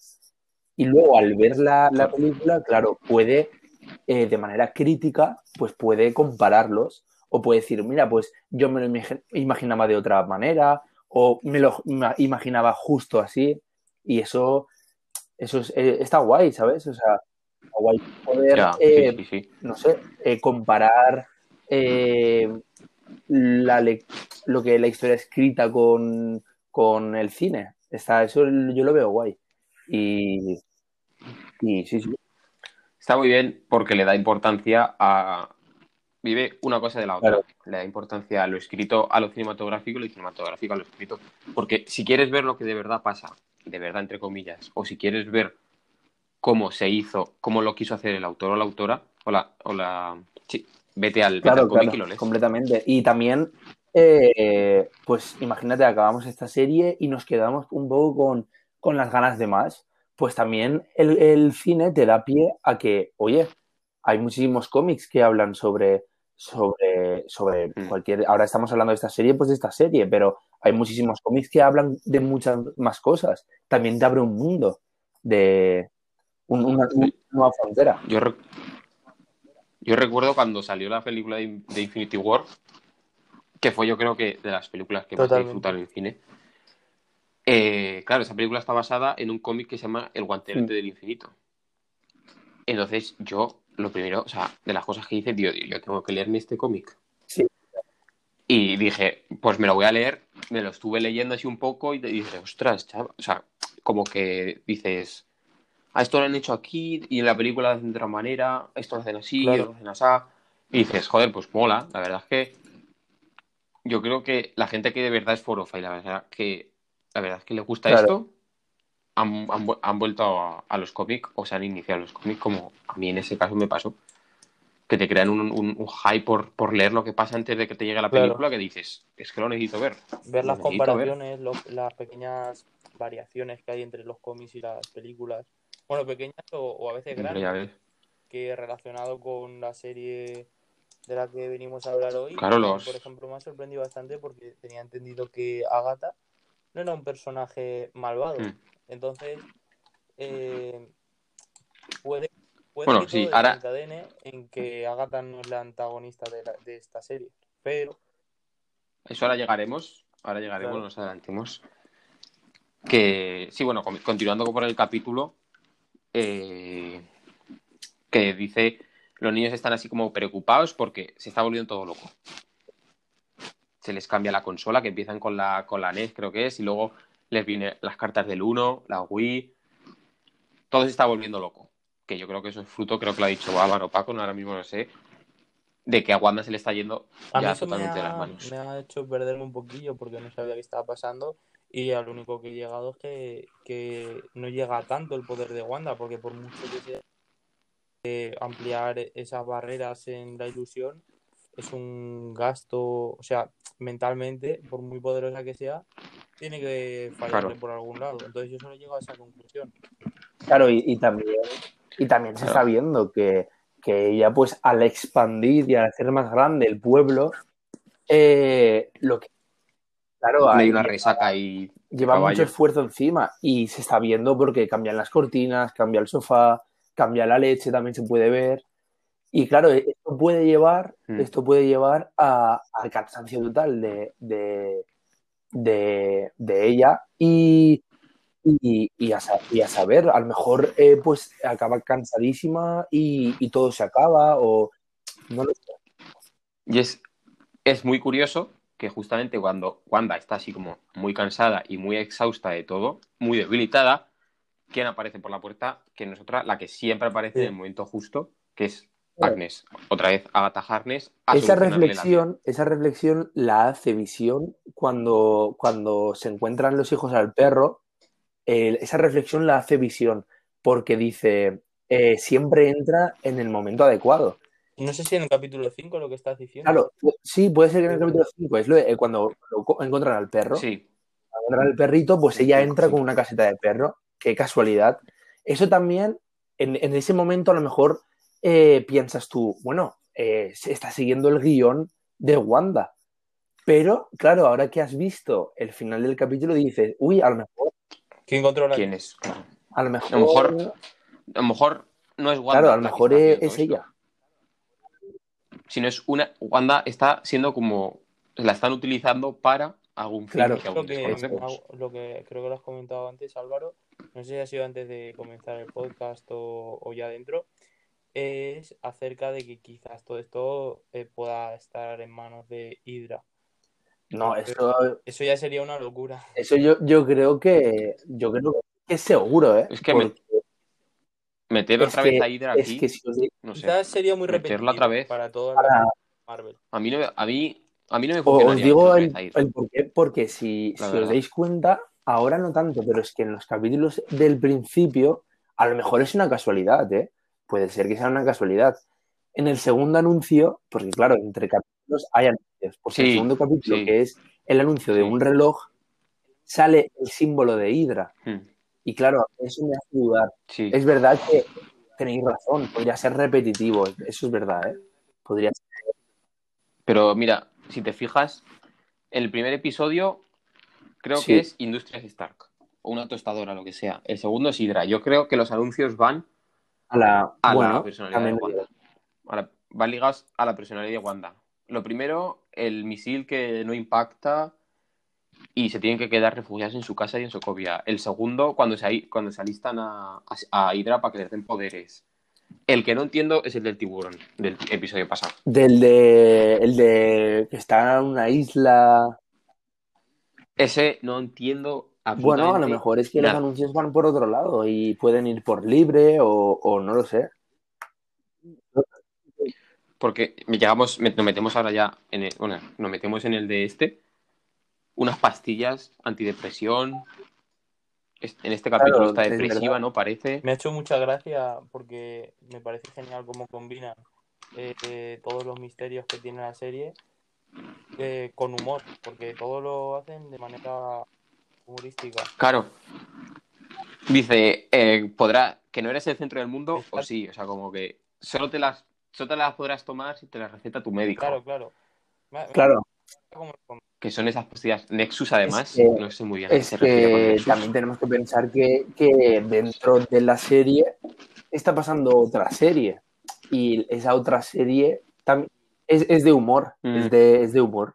y luego al ver la, la película, claro, puede eh, de manera crítica, pues puede compararlos o puede decir, mira, pues yo me lo imagi- imaginaba de otra manera o me lo ima- imaginaba justo así y eso, eso es- eh, está guay, ¿sabes? O sea, está guay poder, Ya, sí, sí, sí. no sé, comparar eh, la lo que la historia escrita con, con el cine. Está, eso yo lo veo guay. Y, y sí, sí. Está muy bien porque le da importancia a. Vive una cosa de la otra. Claro. Le da importancia a lo escrito, a lo cinematográfico y lo cinematográfico a lo escrito. Porque si quieres ver lo que de verdad pasa, de verdad entre comillas, o si quieres ver cómo se hizo, cómo lo quiso hacer el autor o la autora, o la. O la sí, vete al, vete Claro, al cómic claro, y lo lees. completamente. Y también, eh, pues imagínate, acabamos esta serie y nos quedamos un poco con, con las ganas de más. Pues también el, el cine te da pie a que, oye, hay muchísimos cómics que hablan sobre, sobre, sobre Mm. cualquier. Ahora estamos hablando de esta serie, pues de esta serie, pero hay muchísimos cómics que hablan de muchas más cosas. También te abre un mundo de un- una, una nueva frontera. Yo, yo recuerdo cuando salió la película de, de Infinity War, que fue yo creo que de las películas que más Totalmente. disfrutado en cine. Eh, claro, esa película está basada en un cómic que se llama El guantelete Mm. del infinito. Entonces yo, lo primero, o sea, de las cosas que hice, tío, yo tengo que leerme este cómic. Sí. Y dije, pues me lo voy a leer, me lo estuve leyendo así un poco y dije, ostras, chaval, o sea, como que dices, a esto lo han hecho aquí y en la película lo hacen de otra manera, esto lo hacen así, Claro. lo hacen así. Y dices, joder, pues mola. La verdad es que yo creo que la gente que de verdad es forofa y la verdad que la verdad es que le gusta Claro. esto, han, han vu- han vuelto a, a los cómics o se han iniciado los cómics como a mí en ese caso me pasó. Que te crean un, un, un hype por, por leer lo que pasa antes de que te llegue la Claro. película que dices, es que lo necesito ver. ver las ver. comparaciones, las pequeñas variaciones que hay entre los cómics y las películas. Bueno, pequeñas o, o a veces grandes, que relacionado con la serie de la que venimos a hablar hoy. Claro, los- Por ejemplo, me ha sorprendido bastante porque tenía entendido que Agatha no era un personaje malvado. Mm. Entonces, eh, puede, puede Bueno, que sí, todo ahora- en que Agatha no es la antagonista de, la- de esta serie. Pero, Eso ahora llegaremos, ahora llegaremos, Claro. nos adelantemos. Que sí, bueno, con- continuando por el capítulo, eh, que dice, los niños están así como preocupados porque se está volviendo todo loco. Se les cambia la consola, que empiezan con la, con la NES, creo que es, y luego les vienen las cartas del 1, la Wii. Todo se está volviendo loco. Que yo creo que eso es fruto, creo que lo ha dicho Álvaro Paco, no, ahora mismo no sé, de que a Wanda se le está yendo A ya totalmente de las manos. me ha hecho perderme un poquillo porque no sabía qué estaba pasando y al único que he llegado es que, que no llega tanto el poder de Wanda porque por mucho que sea eh, ampliar esas barreras en la ilusión es un gasto, o sea, mentalmente, por muy poderosa que sea, tiene que fallarle Claro. por algún lado. Entonces yo solo llego a esa conclusión. Claro, y, y también, y también se está viendo que, que ella, pues, al expandir y al hacer más grande el pueblo, eh, lo que. Claro, hay una resaca y lleva caballo. mucho esfuerzo encima y se está viendo porque cambian las cortinas, cambia el sofá, cambia la leche, también se puede ver. Y claro, esto puede llevar, Mm. esto puede llevar a- al cansancio total de, de, de, de ella y, y, y a, y a saber, a lo mejor eh, pues acaba cansadísima y, y todo se acaba o no lo sé. Y es, es muy curioso que justamente cuando Wanda está así como muy cansada y muy exhausta de todo, muy debilitada, ¿quién aparece por la puerta? Que no es otra, la que siempre aparece Sí. en el momento justo, que es Harness. Otra vez Agatha Harness. Esa reflexión, esa reflexión la hace Visión cuando, cuando se encuentran los hijos al perro. eh, esa reflexión la hace Visión porque dice, eh, siempre entra en el momento adecuado. No sé si en el capítulo 5 lo que estás diciendo. Claro, sí, puede ser que en el capítulo 5 es lo de- eh, cuando lo encuentran al perro. Sí, Cuando encuentran al perrito, pues ella entra con una caseta de perro. Qué casualidad. Eso también, en, en ese momento a lo mejor eh, piensas tú, bueno, eh, se está siguiendo el guion de Wanda. Pero, claro, ahora que has visto el final del capítulo, dices, uy, a lo mejor, ¿Quién controla? ¿quién es? A lo mejor, A lo mejor A lo mejor no es Wanda. claro, a lo mejor está es, ella. Sino es una. Wanda está siendo como. La están utilizando para algún fin Claro. que aún Lo que, desconocemos. lo que creo que lo has comentado antes, Álvaro, no sé si ha sido antes de comenzar el podcast o, o ya dentro, es acerca de que quizás todo esto eh, pueda estar en manos de Hydra. No, eso, Eso ya sería una locura. eso yo, yo creo que yo creo que es seguro, ¿eh? Es que Porque Meter es otra que- vez a Hydra es aquí. que si os di- No sé. Quizás sería muy repetitivo otra vez. para todos Para- los Marvel. A mí no me, a mí, a mí no me funciona. Os digo el, por qué, porque si, La si os dais cuenta, ahora no tanto, pero es que en los capítulos del principio, a lo mejor es una casualidad, ¿eh? Puede ser que sea una casualidad. En el segundo anuncio, porque claro, entre capítulos hay anuncios. Pues en el Sí, segundo capítulo, sí. que es el anuncio de Sí. un reloj, sale el símbolo de Hydra. Hmm, Y claro, eso me hace dudar. Sí. Es verdad que tenéis razón, podría ser repetitivo, eso es verdad, ¿eh? Podría ser. Pero mira, si te fijas, el primer episodio creo Sí. que es Industrias Stark. O una tostadora, lo que sea. El segundo es Hydra. Yo creo que los anuncios van A la, a bueno, la personalidad de Wanda. A la- van ligados a la personalidad de Wanda. Lo primero, el misil que no impacta y se tienen que quedar refugiados en su casa y en Sokovia. El segundo, cuando se, cuando se alistan a, a, a Hydra para que les den poderes. El que no entiendo es el del tiburón, del episodio pasado. Del de. El de. que está en una isla. Ese no entiendo Bueno, a lo mejor es que los anuncios van por otro lado y pueden ir por libre o, o no lo sé. Porque llegamos, nos metemos ahora ya en el, bueno, nos metemos en el de este, unas pastillas antidepresión. Es- En este capítulo Claro, está es depresiva. ¿no? Parece. Me ha hecho mucha gracia porque me parece genial cómo combinan eh, eh, todos los misterios que tiene la serie eh, con humor, porque todo lo hacen de manera humorística. Claro. Dice, eh, podrá, que no eres el centro del mundo, o sí, o sea, como que solo te las, solo te las podrás tomar si te las receta tu médico. Claro, claro. Me- Claro. Que son esas pastillas Nexus, además. que- no sé muy bien es que también tenemos que pensar que, que dentro de la serie está pasando otra serie. Y esa otra serie tam- es, es de humor. Mm. Es, de, es de humor.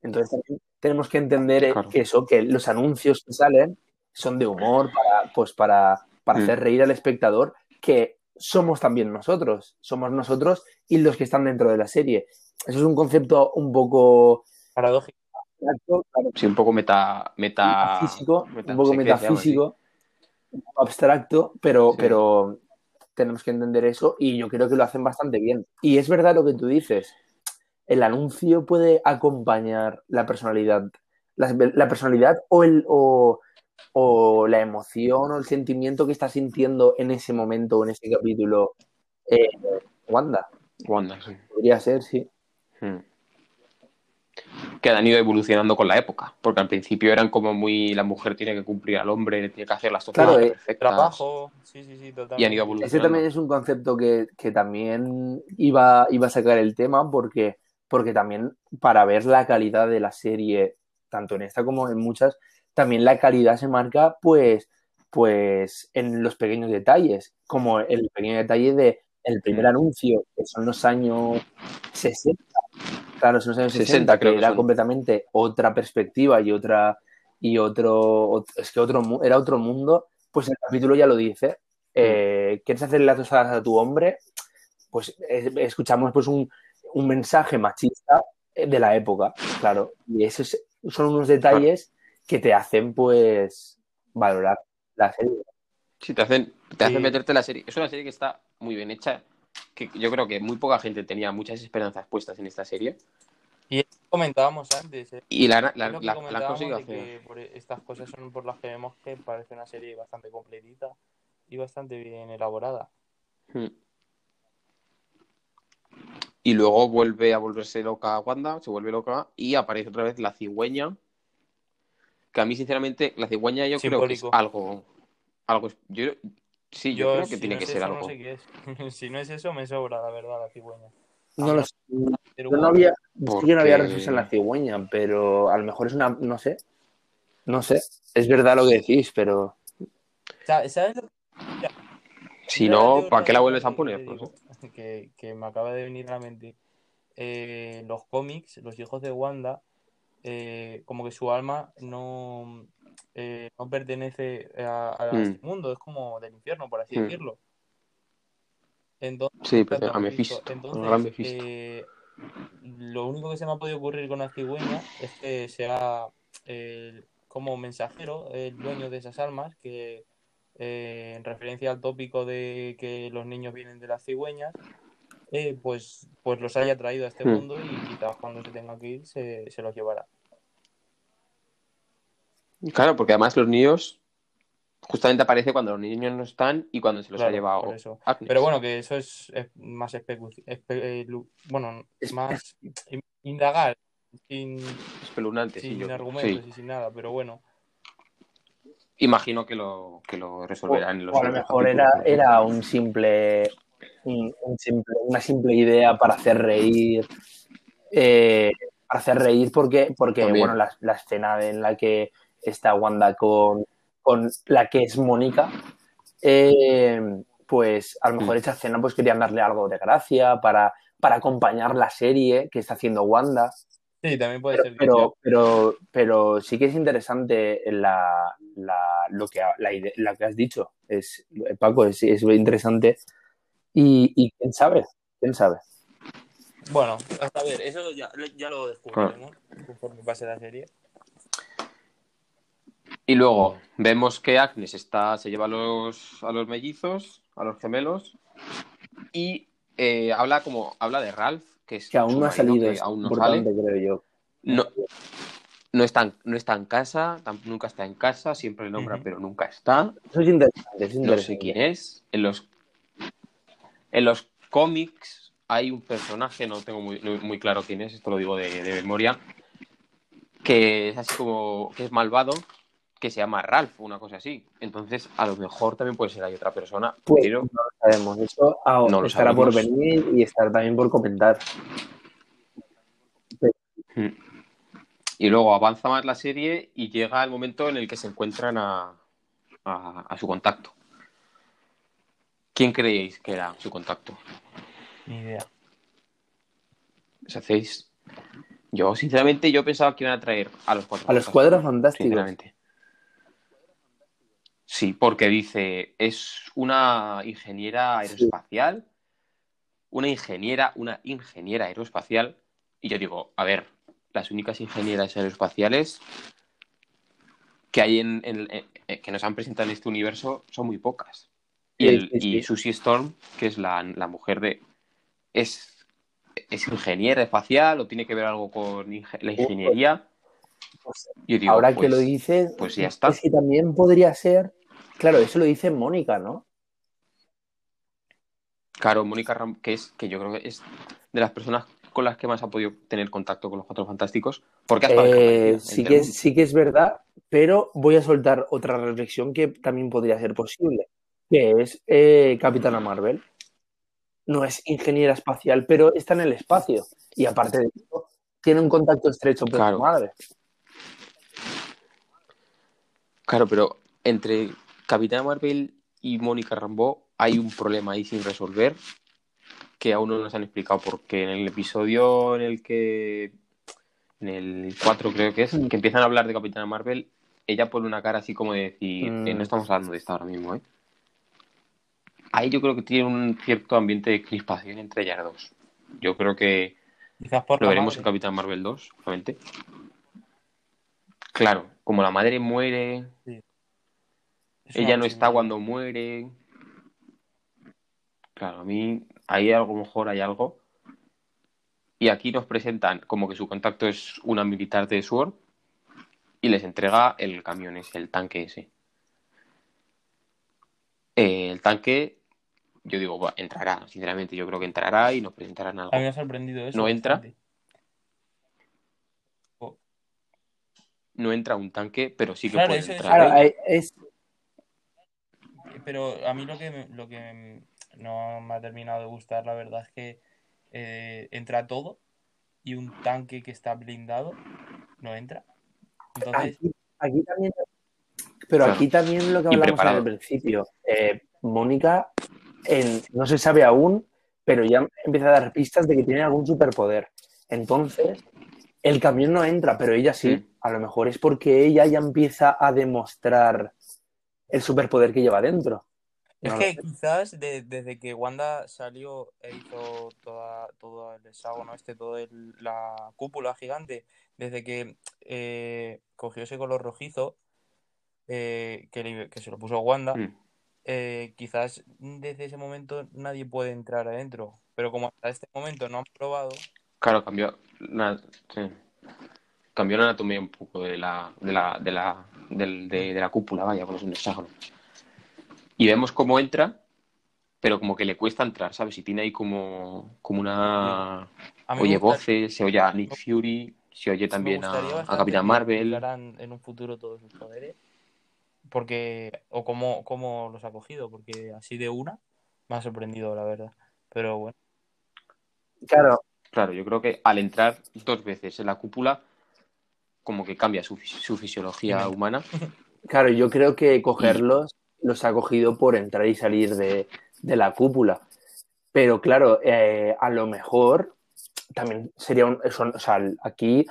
Entonces también tenemos que entender Claro. que eso, que los anuncios que salen son de humor para, pues para, para Mm. hacer reír al espectador, que somos también nosotros. Somos nosotros y los que están dentro de la serie. Eso es un concepto un poco Paradójico. Abstracto, claro, Sí, un poco meta. meta un poco metafísico, un poco abstracto, pero, Sí. pero tenemos que entender eso y yo creo que lo hacen bastante bien. Y es verdad lo que tú dices, el anuncio puede acompañar la personalidad, la, la personalidad o, el, o, o la emoción o el sentimiento que está sintiendo en ese momento o en ese capítulo eh, Wanda. Wanda, sí. Podría ser, sí. Hmm. Que han ido evolucionando con la época, porque al principio eran como muy la mujer tiene que cumplir al hombre, tiene que hacer las cosas Claro, eh, perfectas. Trabajo. Sí, sí, sí, totalmente. Y han ido evolucionando. Ese también es un concepto que, que también iba, iba a sacar el tema porque, porque también para ver la calidad de la serie, tanto en esta como en muchas, también la calidad se marca pues, pues en los pequeños detalles, como el pequeño detalle de el primer Mm. anuncio, que son los años 60, claro, son los años 60, 60 que creo que era son. completamente otra perspectiva y otra y otro, ot- es que otro era otro mundo, pues el capítulo ya lo dice. Eh, ¿Quieres hacerle las tostadas a tu hombre? Pues eh, escuchamos pues un, un mensaje machista eh, de la época, claro. Y esos son unos detalles que te hacen pues valorar la serie. Sí, te hacen, te hacen meterte en la serie. Es una serie que está muy bien hecha, que yo creo que muy poca gente tenía muchas esperanzas puestas en esta serie. Y comentábamos antes. ¿eh? Y la, la, la- la conseguido hacer. por estas cosas son por las que vemos que parece una serie bastante completita y bastante bien elaborada. Hmm. Y luego vuelve a volverse loca Wanda, se vuelve loca y aparece otra vez la cigüeña. Que a mí, sinceramente, la cigüeña yo creo que es algo. algo yo, sí, yo, creo que si tiene no que es ser eso, algo. No sé qué es. si no es eso, me sobra, la verdad, la cigüeña. No lo sé. Pero Yo no había, sí que no había Porque- reflexión en la cigüeña, pero a lo mejor es una, no sé. No sé. Es verdad lo que decís, pero sa- ¿Sabes lo que Si Yo la no, ¿para qué la vuelves a poner? sé. que, que me acaba de venir a la mente. Eh, los cómics, los hijos de Wanda, eh, como que su alma no, eh, no pertenece a, a Mm. este mundo, es como del infierno, por así Mm. decirlo. Entonces, Sí, pero Exacto, a Mephisto. Mephisto, Entonces, el gran Mephisto. eh, lo único que se me ha podido ocurrir con la cigüeña es que sea eh, como mensajero, el dueño de esas almas, que eh, en referencia al tópico de que los niños vienen de las cigüeñas, eh, pues, pues los haya traído a este Hmm. mundo y quizás cuando se tenga que ir se, se los llevará. Claro, porque además los niños justamente aparece cuando los niños no están y cuando se los Claro, ha llevado por eso. Agnes. Pero bueno, que eso es, es más espe- eh, bueno, Es- más in- indagar sin, espeluznante, sí, sin yo- argumentos sí. y sin nada, pero bueno. Imagino que lo, que lo resolverán en los o a lo mejor era, era un simple, un- un simple- una simple idea para hacer reír. eh, para hacer reír porque, porque También. bueno, la, la escena en la que está Wanda con, con la que es Mónica, eh, pues a lo mejor Mm. esa escena pues querían darle algo de gracia para, para acompañar la serie que está haciendo Wanda. Sí, también puede Pero, ser pero, pero, pero sí que es interesante la, la- lo que, la, la que has dicho. Es, Paco, es, es interesante. Y, y quién sabe, quién sabe. Bueno, hasta ver, eso ya, ya lo descubriremos conforme pase la serie. Y luego vemos que Agnes está, se lleva a los, a los mellizos, a los gemelos, y eh, habla como habla de Ralph, que es Que aún no ha salido, es aún no sale. creo yo. No, no, está, en- no está en casa, nunca está en casa, siempre le nombra, pero nunca está. Eso es interesante, es No sé quién es. En los, en los cómics hay un personaje, no tengo muy, muy claro quién es, esto lo digo de, de memoria, que es así como, que es malvado, que se llama Ralph, una cosa así. Entonces, a lo mejor también puede ser hay otra persona, Pues pero no lo sabemos. Eso ah, No estará por venir y estará también por comentar. Mm. Y luego avanza más la serie y llega el momento en el que se encuentran a, a- a su contacto. ¿Quién creéis que era su contacto? Ni idea. ¿Os hacéis? Yo, sinceramente, yo pensaba que iban a traer a los cuatro. A los fantásticos, cuadros fantásticos. Sinceramente. Sí, porque dice, es una ingeniera aeroespacial, una ingeniera, una ingeniera aeroespacial, y yo digo, a ver, las únicas ingenieras aeroespaciales que hay en, en- en- que nos han presentado en este universo son muy pocas. Y, Sí, el, sí, sí. y Susie Storm, que es la, la mujer de... Es, es ingeniera espacial o tiene que ver algo con inge- la ingeniería. Pues, Yo digo, Ahora que pues, lo dices, pues ya está. es que también podría ser. Claro, eso lo dice Mónica, ¿no? Claro, Mónica Ram, que es que yo creo que es de las personas con las que más ha podido tener contacto con los Cuatro Fantásticos, porque Eh, sí, que es, sí que es verdad, pero voy a soltar otra reflexión que también podría ser posible, que es eh, Capitana Marvel. No es ingeniera espacial, pero está en el espacio. Y aparte de eso, tiene un contacto estrecho con Claro. su madre. Claro, pero entre Capitana Marvel y Mónica Rambeau hay un problema ahí sin resolver que aún no nos han explicado porque en el episodio en el que en el 4 creo que es que empiezan a hablar de Capitana Marvel ella pone una cara así como de decir Mm. "Eh, no estamos hablando de esto ahora mismo ¿eh? ahí yo creo que tiene un cierto ambiente de crispación entre ellas dos yo creo que Quizás por lo veremos en. Capitán Marvel 2, obviamente. Claro, como la madre muere, Ella no está cuando muere. Claro, a mí ahí a lo mejor hay algo. Y aquí nos presentan como que su contacto es una militar de SWORD y les entrega el camión ese, el tanque ese. Eh, el tanque, yo digo, entrará, sinceramente, yo creo que entrará y nos presentarán algo. A mí me ha sorprendido eso. ¿No entra? Oh, No entra un tanque, pero sí que Claro, puede es- entrar. Claro, él. hay- es, Pero a mí lo que, me- lo que no me ha terminado de gustar, la verdad, es que eh, entra todo y un tanque que está blindado no entra. Entonces, aquí, aquí también, pero Claro. aquí también lo que hablamos al principio. eh, Mónica, en- no se sabe aún, pero ya empieza a dar pistas de que tiene algún superpoder. Entonces, el camión no entra, pero ella sí. Mm. A lo mejor es porque ella ya empieza a demostrar el superpoder que lleva dentro. es No que quizás de- desde que Wanda salió e hizo toda, todo el hexágono este, toda el- la cúpula gigante, desde que eh, cogió ese color rojizo, eh, que, le- que se lo puso Wanda, Mm. eh, quizás desde ese momento nadie puede entrar adentro. Pero como hasta este momento no han probado, Claro, cambió la, sí. cambió la anatomía un poco de la, de la, de la, del- de, de la cúpula, vaya, con es un hexágono. Y vemos cómo entra, pero como que le cuesta entrar, ¿sabes? Y tiene ahí como, como una... Oye voces, se oye a Nick Fury, se oye también a, a Capitán Marvel. en un futuro todos sus poderes. Porque, o cómo, cómo los ha cogido, porque así de una me ha sorprendido, la verdad. Pero bueno, Claro, Claro, yo creo que al entrar dos veces en la cúpula, como que cambia su, su fisiología humana. Claro, yo creo que cogerlos los ha cogido por entrar y salir de, de la cúpula. Pero claro, eh, a lo mejor también sería un. Son, o sea, aquí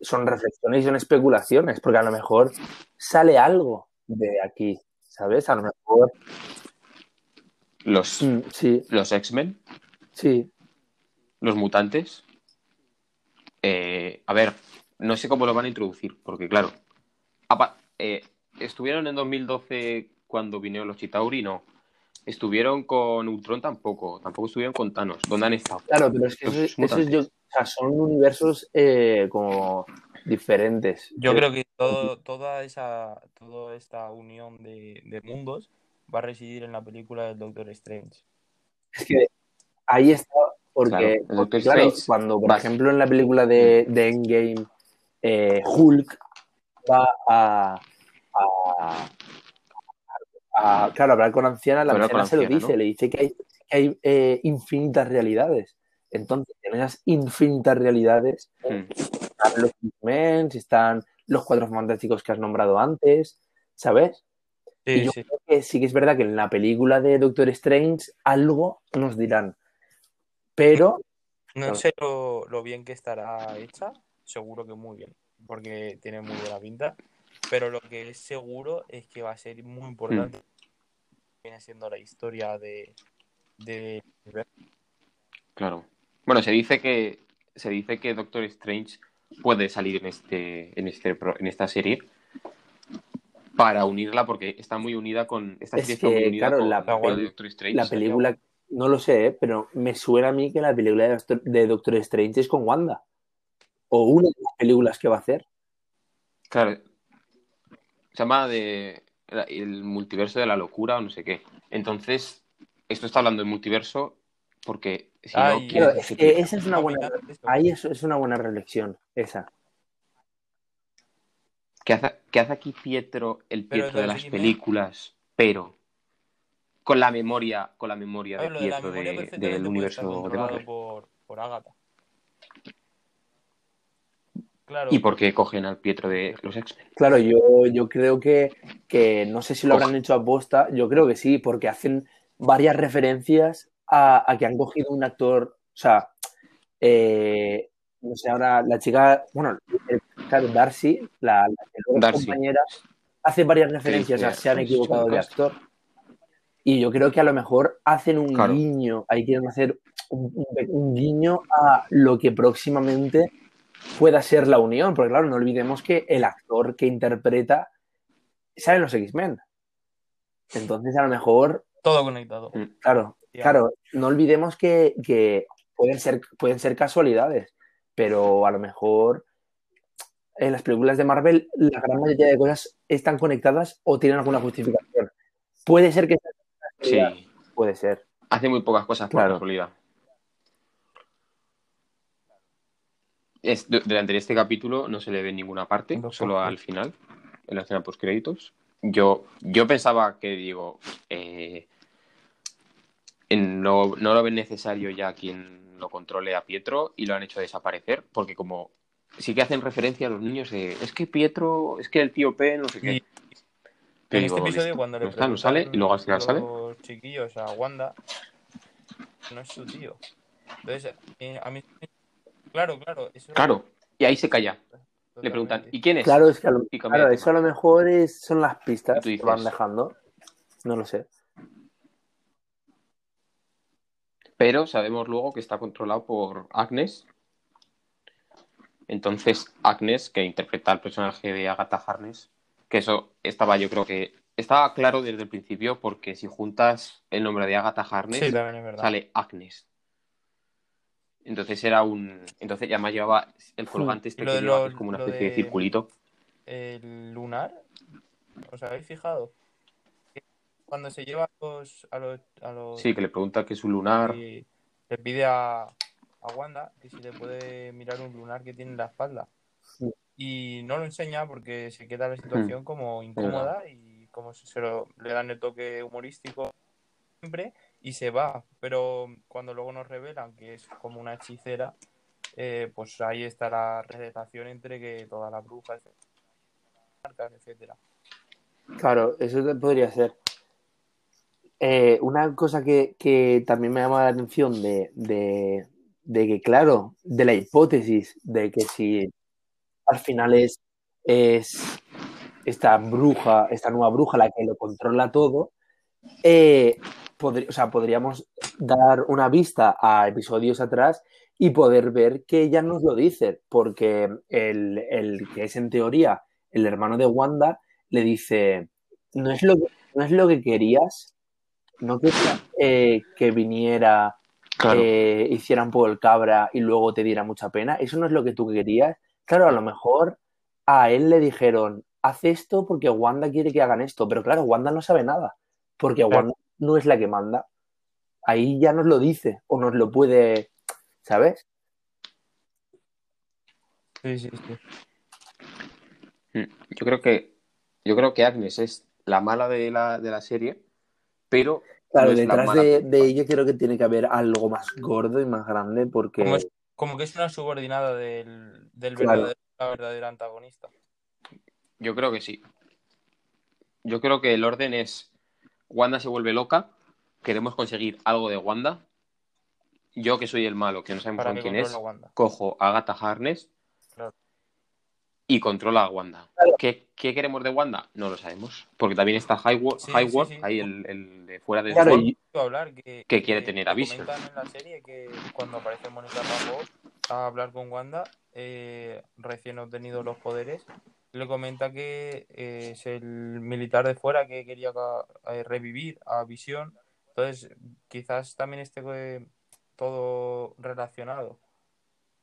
son reflexiones y son especulaciones, porque a lo mejor sale algo de aquí, ¿sabes? A lo mejor. Los, mm, sí, los X-Men, sí. los mutantes. eh, a ver, no sé cómo lo van a introducir, porque claro, apa- eh, estuvieron en 2012 cuando vinieron los Chitauri, no. Estuvieron con Ultron tampoco, tampoco estuvieron con Thanos. ¿Dónde han estado? Claro, pero es que Los eso, es- eso mutantes. es yo, o sea, son universos eh, como diferentes. yo creo que todo, toda esa, toda esta unión de, de mundos va a residir en la película del Doctor Strange. Es que ahí está, porque, Claro, porque, cuando, por va- ejemplo, en la película de, de Endgame, eh, Hulk va a, a, a- claro, hablar con Anciana, la Anciana se lo dice, ¿no? le dice que hay, que hay eh, infinitas realidades. Entonces, en esas infinitas realidades Mm. están los X-Men, están los cuatro fantásticos que has nombrado antes, ¿sabes? Sí, Y yo sí. creo que sí que es verdad que en la película de Doctor Strange algo nos dirán. Pero, No sé lo, lo bien que estará hecha, seguro que muy bien, porque tiene muy buena pinta, pero lo que es seguro es que va a ser muy importante. Viene siendo la historia de, de Claro. Bueno, se dice que se dice que Doctor Strange puede salir en este en este pro- en esta serie para unirla porque está muy unida con esta Es serie está muy que, unida claro, con la con peli- Doctor Strange. la película, no lo sé, ¿eh? pero me suena a mí que la película de Doctor, de Doctor Strange es con Wanda. O una de las películas que va a hacer. Claro. Se llama de el multiverso de la locura o no sé qué. Entonces, esto está hablando del multiverso porque si Ay, no Claro, quiere es que esa es una buena, ahí es, es una buena reflexión, esa. ¿Qué hace, qué hace aquí Pietro, el Pero Pietro de las películas, pero con la memoria, con la memoria de Ay, Pietro de- del universo de Marvel? por, por Agatha. Claro, ¿Y por qué cogen al Pietro de los X-Men? Claro, yo, yo creo que, que no sé si lo habrán Ojo. hecho a posta, yo creo que sí, porque hacen varias referencias a, a que han cogido un actor, o sea, eh, no sé, ahora la chica, bueno, claro, Darcy, la, la Darcy. compañera, hace varias referencias dice, a se han equivocado de actor. Y yo creo que a lo mejor hacen un Claro. guiño, ahí quieren hacer un, un- un guiño a lo que próximamente pueda ser la unión, porque claro, no olvidemos que el actor que interpreta sale en los X-Men. Entonces, a lo mejor, todo conectado. claro, Claro, no olvidemos que, que pueden, ser, pueden ser casualidades, pero a lo mejor en las películas de Marvel la gran mayoría de cosas están conectadas o tienen alguna justificación. Puede ser que Sí, puede ser. hace muy pocas cosas por Claro. casualidad. Es, durante este capítulo no se le ve en ninguna parte, solo al final, en la escena post créditos. Yo, yo pensaba que, digo, eh, en- no, no lo ven necesario ya quien lo controle a Pietro y lo han hecho desaparecer, porque como sí que hacen referencia a los niños de, es que Pietro, es que el tío P, no sé qué. Pero en este episodio, ¿esto cuando le no está? ¿No sale? Y luego al final sale. los chiquillos a Wanda, no es su tío. Entonces, eh, a mí. Claro, claro. Eso Claro, y ahí se calla. Le preguntan. ¿y quién es? Claro, es que a lo, Y cambia claro, de eso a lo mejor es, son las pistas que van dejando. No lo sé. Pero sabemos luego que está controlado por Agnes. Entonces, Agnes, que interpreta al personaje de Agatha Harness, que eso estaba, yo creo que estaba claro desde el principio, porque si juntas el nombre de Agatha Harness, Sí, sale Agnes. Entonces era un. Entonces ya más llevaba el colgante este Hmm. Lo que de lleva, que es como una lo especie de... de- circulito. El lunar, ¿os habéis fijado? Cuando se lleva a los. A los, a los Sí, que le pregunta que es un lunar. y le pide a, a Wanda que si le puede mirar un lunar que tiene en la espalda. Sí. Y no lo enseña porque se queda la situación como incómoda y como se lo, le dan el toque humorístico siempre y se va. Pero cuando luego nos revelan que es como una hechicera, eh, pues ahí está la relación entre que todas las brujas, etcétera. Claro, eso podría ser. Eh, una cosa que, que también me llama la atención de, de- de que, claro, de la hipótesis de que si al final es, es esta bruja, esta nueva bruja la que lo controla todo, eh, podri- o sea, podríamos dar una vista a episodios atrás y poder ver que ella nos lo dice, porque el, el que es en teoría el hermano de Wanda le dice, no es lo que, no es lo que querías, no querías eh, que viniera, Claro. eh, hiciera un poco el cabra y luego te diera mucha pena, eso no es lo que tú querías. Claro, a lo mejor a él le dijeron, haz esto porque Wanda quiere que hagan esto, pero claro, Wanda no sabe nada, porque. Wanda no es la que manda. Ahí ya nos lo dice o nos lo puede, ¿sabes? Sí, sí, sí. Mm, Yo creo que yo creo que Agnes es la mala de la, de la serie, pero Claro, no detrás de, de ella creo que tiene que haber algo más gordo y más grande porque... Como, es- como que es una subordinada del, del Claro. verdadero, la verdadera antagonista. Yo creo que sí. Yo creo que el orden es Wanda se vuelve loca, queremos conseguir algo de Wanda. Yo que soy el malo, que no sabemos Para quién es, Wanda. cojo a Agatha Harness Claro. y controla a Wanda. ¿Qué, qué queremos de Wanda? No lo sabemos. Porque también está Highward, Sí, Highward, sí, sí. ahí el, el de fuera de Claro, hablar que, Que quiere tener a que Vision. comentan en la serie que cuando aparece Mónica Rambeau a hablar con Wanda, eh, recién obtenido los poderes, le comenta que eh, es el militar de fuera que quería eh, revivir a Visión. Entonces, quizás también esté eh, todo relacionado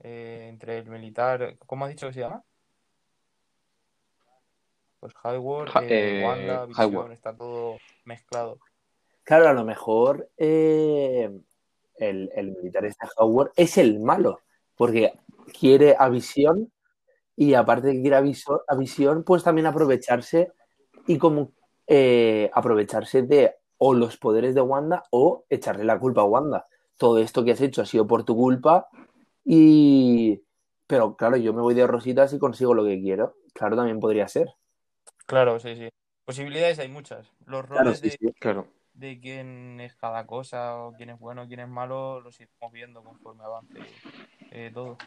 eh, entre el militar. ¿Cómo has dicho que se llama? Pues Highward, eh, eh, Wanda, Visión, Highward. está todo mezclado. Claro, a lo mejor eh, el, el militar este Howard es el malo, porque quiere a Visión y aparte de que quiere a, Visión, pues también aprovecharse y como eh, aprovecharse de o los poderes de Wanda o echarle la culpa a Wanda. Todo esto que has hecho ha sido por tu culpa y... Pero claro, yo me voy de rositas y consigo lo que quiero. Claro, también podría ser. Claro, sí, sí. Posibilidades hay muchas. Los Claro, roles sí, de, sí. Claro. de quién es cada cosa, o quién es bueno, quién es malo, los iremos viendo conforme avance eh, todo.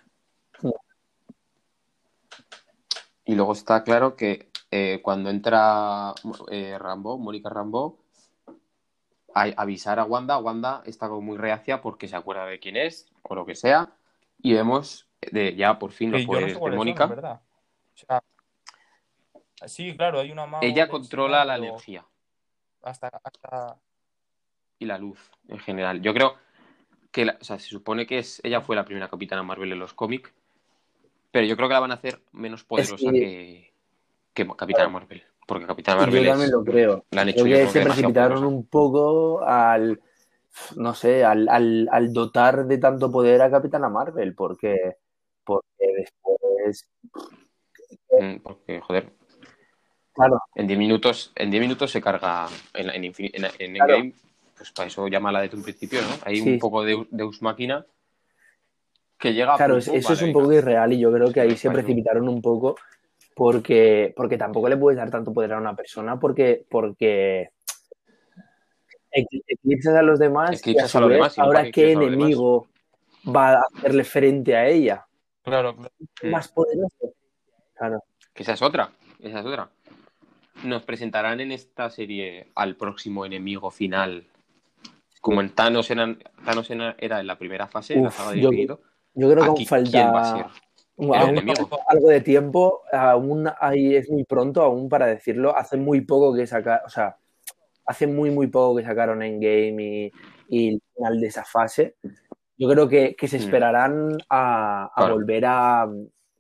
Y luego está claro que eh, cuando entra eh, Rambo, Mónica Rambo, a avisar a Wanda, Wanda está como muy reacia porque se acuerda de quién es o lo que sea. Y vemos de, ya por fin los Sí, no poderes de Mónica. verdad. O sea, sí, claro, hay una Ella controla la energía. Hasta, hasta... y la luz en general. Yo creo que, la- o sea, se supone que es, ella fue la primera Capitana Marvel en los cómics, pero yo creo que la van a hacer menos poderosa que- que, que Capitana Marvel, porque Capitana Yo Marvel es- también lo creo. la han hecho Creo yo que se precipitaron poderosa. un poco al, no sé, al, al, al dotar de tanto poder a Capitana Marvel, porque, porque después, Mm, Porque, joder, claro, en 10 minutos, en 10 minutos se carga en, en, en, en Claro. Endgame, pues para eso llámala desde un principio, ¿no? Hay Sí. un poco de Deus Máquina que llega claro, eso es un poco venga. irreal y yo creo que ahí Sí, se precipitaron un poco porque, porque tampoco le puedes dar tanto poder a una persona porque, porque ecl- eclipsas a los demás y Eclipsas su a los vez, demás, ahora qué a enemigo va a hacerle frente a ella. Claro, claro. Mm. Más poderoso. Claro. Que esa es otra, esa es otra. Nos presentarán en esta serie al próximo enemigo final. Como en Thanos, eran- Thanos era en la primera fase, en la saga del yo-. Yo creo que Aquí, aún ¿quién va a falta aún algo de tiempo, aún hay, es muy pronto aún para decirlo. Hace muy poco que sacaron, o sea, hace muy, muy poco que sacaron en game y, y el final de esa fase. Yo creo que, que se Mm. esperarán a, a Claro. volver a,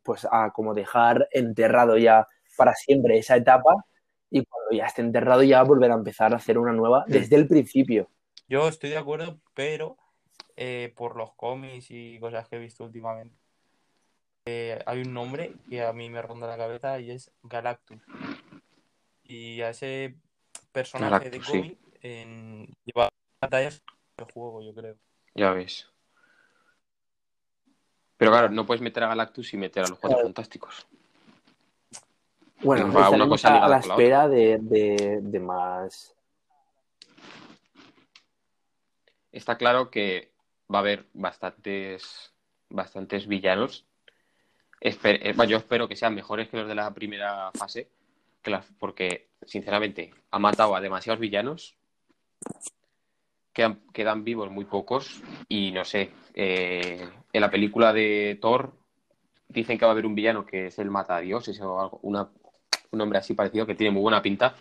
pues, a como dejar enterrado ya para siempre esa etapa y cuando ya esté enterrado ya volver a empezar a hacer una nueva Mm. desde el principio. Yo estoy de acuerdo, pero eh, por los cómics y cosas que he visto últimamente, eh, hay un nombre que a mí me ronda la cabeza y es Galactus. Y a ese personaje Galactus, de sí. cómic en, lleva batallas del juego, yo creo. Ya ves. Pero claro, no puedes meter a Galactus y meter a los Cuatro Claro. Fantásticos. Bueno, Va una estaremos cosa a, la la espera de, de- de más. Está claro que va a haber bastantes, bastantes villanos. Espe- eh, yo espero que sean mejores que los de la primera fase, que porque sinceramente ha matado a demasiados villanos. Quedan, quedan vivos muy pocos y no sé, eh, en la película de Thor dicen que va a haber un villano que es el matadioses o algo, un nombre así parecido que tiene muy buena pinta.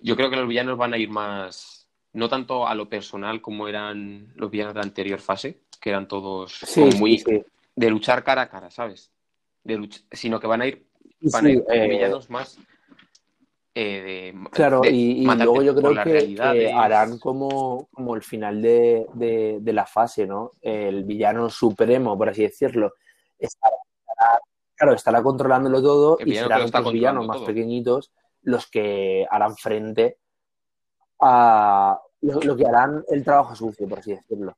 Yo creo que los villanos van a ir más, no tanto a lo personal como eran los villanos de la anterior fase, que eran todos Sí, como sí, muy sí. de luchar cara a cara, ¿sabes? De sino que van a ir, van a ir como eh, villanos más eh, de, Claro, de y, luego yo creo que, harán como, como el final de, de- de la fase, ¿no? El villano supremo, por así decirlo, estará, estará- claro, estará controlándolo todo El y serán otros villanos más pequeñitos los que harán frente a lo, lo que harán el trabajo sucio, por así decirlo.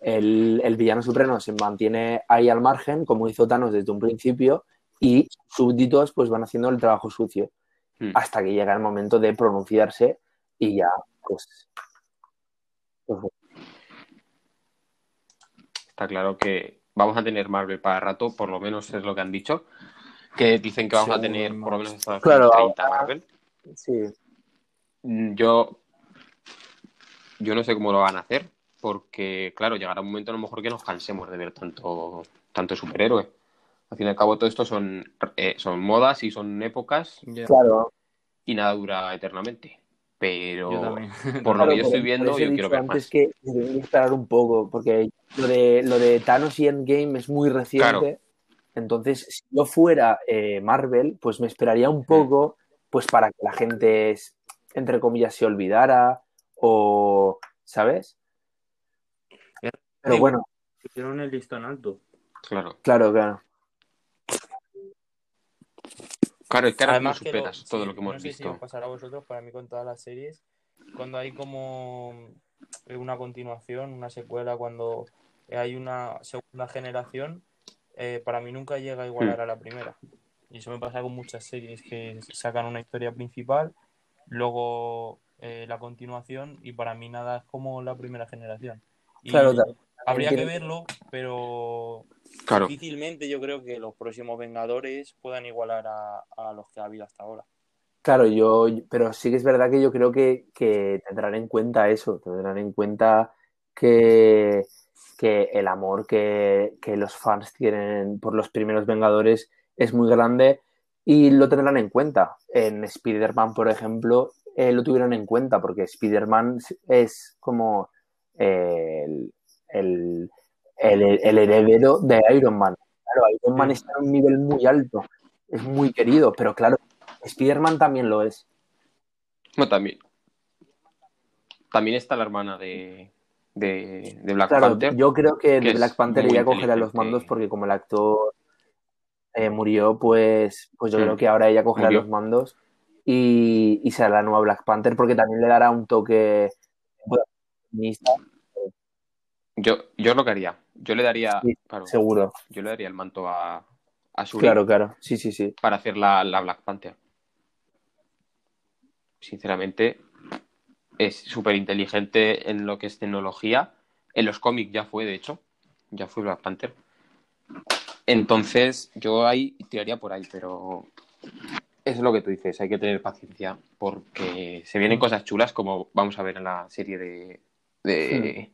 El, el villano supremo se mantiene ahí al margen, como hizo Thanos desde un principio, y súbditos pues van haciendo el trabajo sucio Hmm. hasta que llega el momento de pronunciarse y ya, pues. pues, Está claro que vamos a tener Marvel para rato, por lo menos es lo que han dicho. Que dicen que vamos a tener por lo menos hasta Claro, 30 ahora- Marvel. sí. Mm, Yo, yo no sé cómo lo van a hacer, porque, claro, llegará un momento a lo mejor que nos cansemos de ver tanto, tanto superhéroe. Al fin y al cabo, todo esto son, eh, son modas y son épocas Claro, y nada dura eternamente. Pero por lo que yo estoy viendo, yo quiero ver antes más. que deben esperar un poco, porque lo de, lo de Thanos y Endgame es muy reciente. Claro. Entonces, si yo fuera eh, Marvel, pues me esperaría un poco, pues para que la gente, entre comillas, se olvidara o, ¿sabes? Pero bueno, Pusieron el listón alto. Claro. claro, claro. Claro, es que ahora no que superas lo- todo sí, lo que hemos no sé si visto. os pasará a vosotros, para mí con todas las series, cuando hay como una continuación, una secuela, cuando hay una segunda generación, eh, para mí nunca llega a igualar Hmm. a la primera. Y eso me pasa con muchas series que sacan una historia principal, luego eh, la continuación, y para mí nada es como la primera generación. Y Claro, habría que verlo, pero Claro. difícilmente yo creo que los próximos Vengadores puedan igualar a, a los que ha habido hasta ahora. Claro, yo, pero sí que es verdad que yo creo que, que tendrán en cuenta eso, tendrán en cuenta que, que el amor que, que los fans tienen por los primeros Vengadores es muy grande y lo tendrán en cuenta. En Spider-Man, por ejemplo, eh, lo tuvieron en cuenta, porque Spider-Man es como eh, el, el, el, el heredero de Iron Man. Claro, Iron Man está a un nivel muy alto, es muy querido, pero claro, Spider-Man también lo es. No, también. También está la hermana de, de, de Black Claro, Panther. yo creo que, que de es Black Panther muy ella cogerá los inteligente. mandos porque como el actor eh, murió, pues, pues yo creo que ahora ella cogerá Murió. los mandos y, y será la nueva Black Panther porque también le dará un toque feminista, Yo, yo lo que haría. Yo le daría. Sí, claro, seguro. yo le daría el manto a, a Shuri Claro, claro. Sí, sí, sí. para hacer la, la Black Panther. Sinceramente, es súper inteligente en lo que es tecnología. En los cómics ya fue, de hecho. Ya fue Black Panther. Entonces, yo ahí tiraría por ahí, pero es lo que tú dices, hay que tener paciencia porque se vienen cosas chulas como vamos a ver en la serie de, de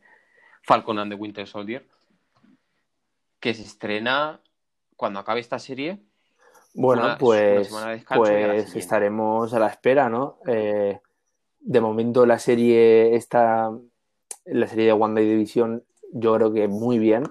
Falcon and the Winter Soldier, que se estrena cuando acabe esta serie. Bueno, Una- pues, de a pues estaremos a la espera, ¿no? Eh, de momento la serie esta, la serie de One Day Division, yo creo que muy bien.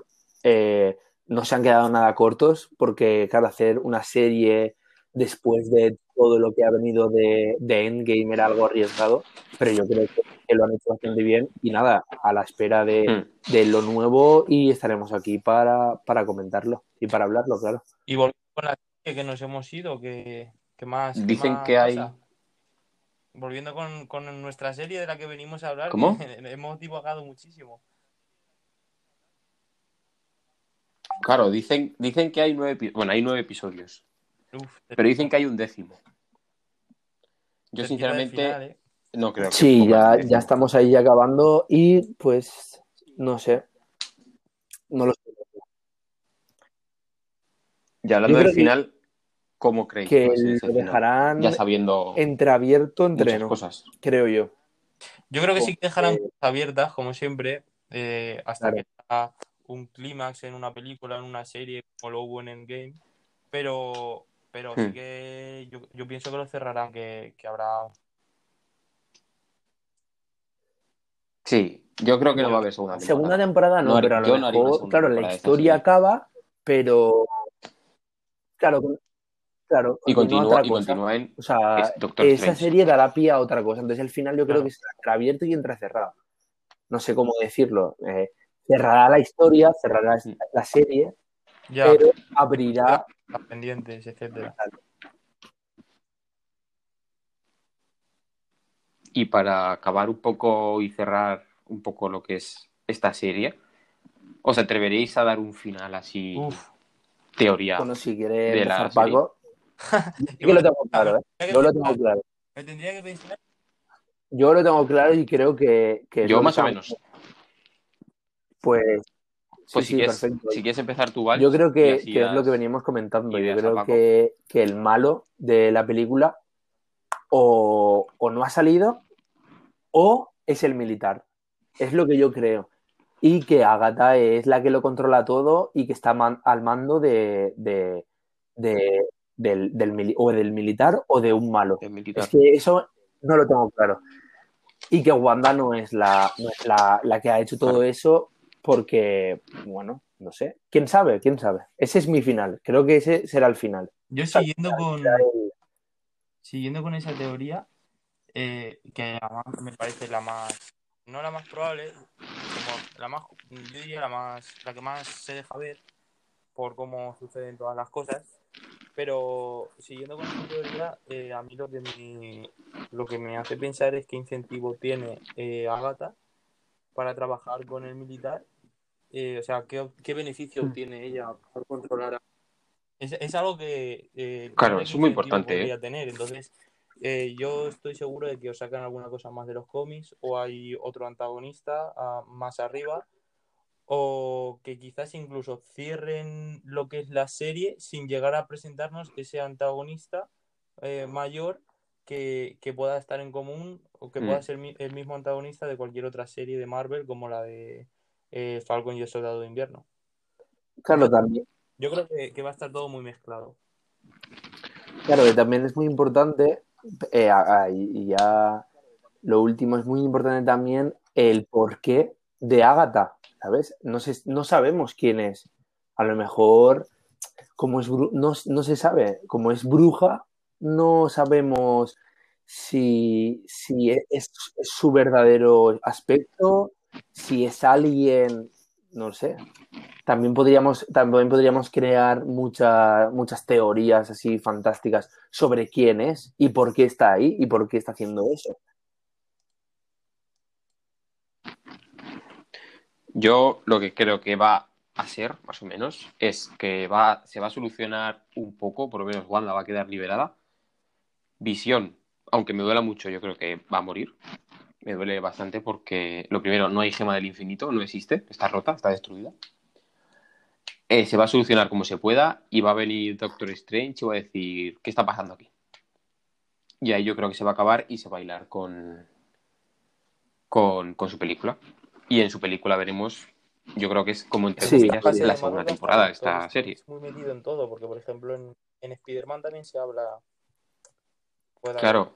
Eh, no se han quedado nada cortos porque, claro, hacer una serie después de todo lo que ha venido de, de Endgame era algo arriesgado, pero yo creo que, que lo han hecho bastante bien y nada, a la espera de, Mm. de lo nuevo y estaremos aquí para, para comentarlo y para hablarlo, claro. Y volviendo con la serie que nos hemos ido, que, que más. Dicen más que hay- pasa? Volviendo con, con nuestra serie de la que venimos a hablar, ¿Cómo? que hemos divagado muchísimo. Claro, dicen, dicen que hay nueve, bueno, hay nueve episodios, Uf, pero dicen que hay un décimo. Yo sinceramente final, ¿eh? no creo que Sí, ya, décimo. ya estamos ahí acabando y pues no sé. No lo sé. Y hablando del final, ¿cómo creéis Que lo dejarán Ya sabiendo entreabierto entreno, cosas. creo yo. Yo creo que sí que dejarán Eh, cosas abiertas, como siempre, eh, hasta Claro. que un clímax en una película, en una serie, como lo hubo en Endgame. Pero, pero sí Hmm. que yo, yo pienso que lo cerrarán, que, que habrá. Sí, yo creo que no va a haber segunda temporada. Segunda temporada no, pero a lo no mejor, claro, la historia acaba, pero claro, claro, Y continúa y continúa en O sea, es Doctor esa Strange. serie dará pie a otra cosa. Entonces, el final yo creo Claro. que será entreabierto y entrecerrado. No sé cómo decirlo. Eh, cerrará la historia, cerrará Mm. la serie, Ya, pero abrirá. las pendientes, etcétera. Y para acabar un poco y cerrar un poco lo que es esta serie, ¿os atreveréis a dar un final así, Uf. teoría? Bueno, si quiere de la. Paco. Yo lo tengo claro, ¿eh? Yo lo tengo claro. Me tendría que pensar. Yo lo tengo claro y creo que. que Yo más o menos. Pues. Pues sí, si, sí, quieres, perfecto. si quieres empezar tú, Val, Yo creo que, es lo que veníamos comentando. Yo creo que, que el malo de la película o, o no ha salido o es el militar. Es lo que yo creo. Y que Agatha es la que lo controla todo y que está man- al mando de, de- de- del, o del militar o de un malo. Es que eso no lo tengo claro. Y que Wanda no es la, no es la, la que ha hecho todo eso porque, bueno, no sé. ¿Quién sabe? ¿Quién sabe? Ese es mi final. Creo que ese será el final. Yo siguiendo con, siguiendo con esa teoría, eh, que además me parece la más, no la más probable, como la más, yo diría la más, la que más se deja ver por cómo suceden todas las cosas. Pero siguiendo con esa teoría, eh, a mí lo que me, lo que me hace pensar es qué incentivo tiene eh, Agatha para trabajar con el militar. Eh, o sea, qué, qué beneficio Hmm. obtiene ella por controlar a... Es, es algo que... eh, Claro, es muy importante, ¿eh? podría tener. Entonces, eh, yo estoy seguro de que os sacan alguna cosa más de los cómics o hay otro antagonista ah, más arriba o que quizás incluso cierren lo que es la serie sin llegar a presentarnos ese antagonista eh, mayor que, que pueda estar en común o que Mm. pueda ser mi- el mismo antagonista de cualquier otra serie de Marvel como la de eh, Falcon y el Soldado de Invierno. Claro, también. Yo creo que, que va a estar todo muy mezclado. Claro, que también es muy importante eh, y ya lo último es muy importante también el porqué de Ágata, ¿sabes? No, no sabemos quién es. A lo mejor, como es no, no se sabe, como es bruja, no sabemos si, si es, su verdadero aspecto, si es alguien, no sé. También podríamos, también podríamos crear muchas teorías así fantásticas sobre quién es y por qué está ahí y por qué está haciendo eso. Yo lo que creo que va a ser, más o menos, es que va, se va a solucionar un poco, por lo menos Wanda va a quedar liberada. Visión, aunque me duela mucho, yo creo que va a morir. Me duele bastante porque, lo primero, no hay gema del infinito, no existe, está rota, está destruida. Eh, se va a solucionar como se pueda y va a venir Doctor Strange y va a decir, ¿qué está pasando aquí? Y ahí yo creo que se va a acabar y se va a bailar con, con, su película. Y en su película veremos, yo creo que es como entre sí, la segunda temporada de esta serie. Es muy metido en todo, porque por ejemplo en, en Spider-Man también se habla Claro.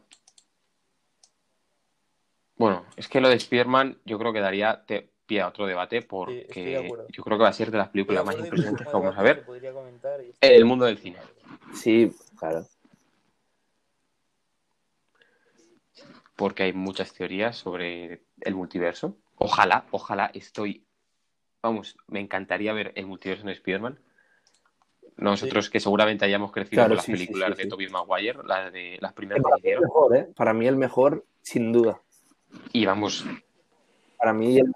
Bueno, es que lo de Spider-Man yo creo que daría pie a otro debate porque yo creo que va a ser de las películas más impresionantes que vamos a ver el mundo del cine. Sí, claro. Porque hay muchas teorías sobre el multiverso. Ojalá, ojalá estoy. Vamos, me encantaría ver el multiverso en Spider-Man nosotros que seguramente hayamos crecido con las películas de Tobey Maguire, las de las primeras para, mí mejor, ¿eh? para mí el mejor, sin duda. Y vamos. Para mí el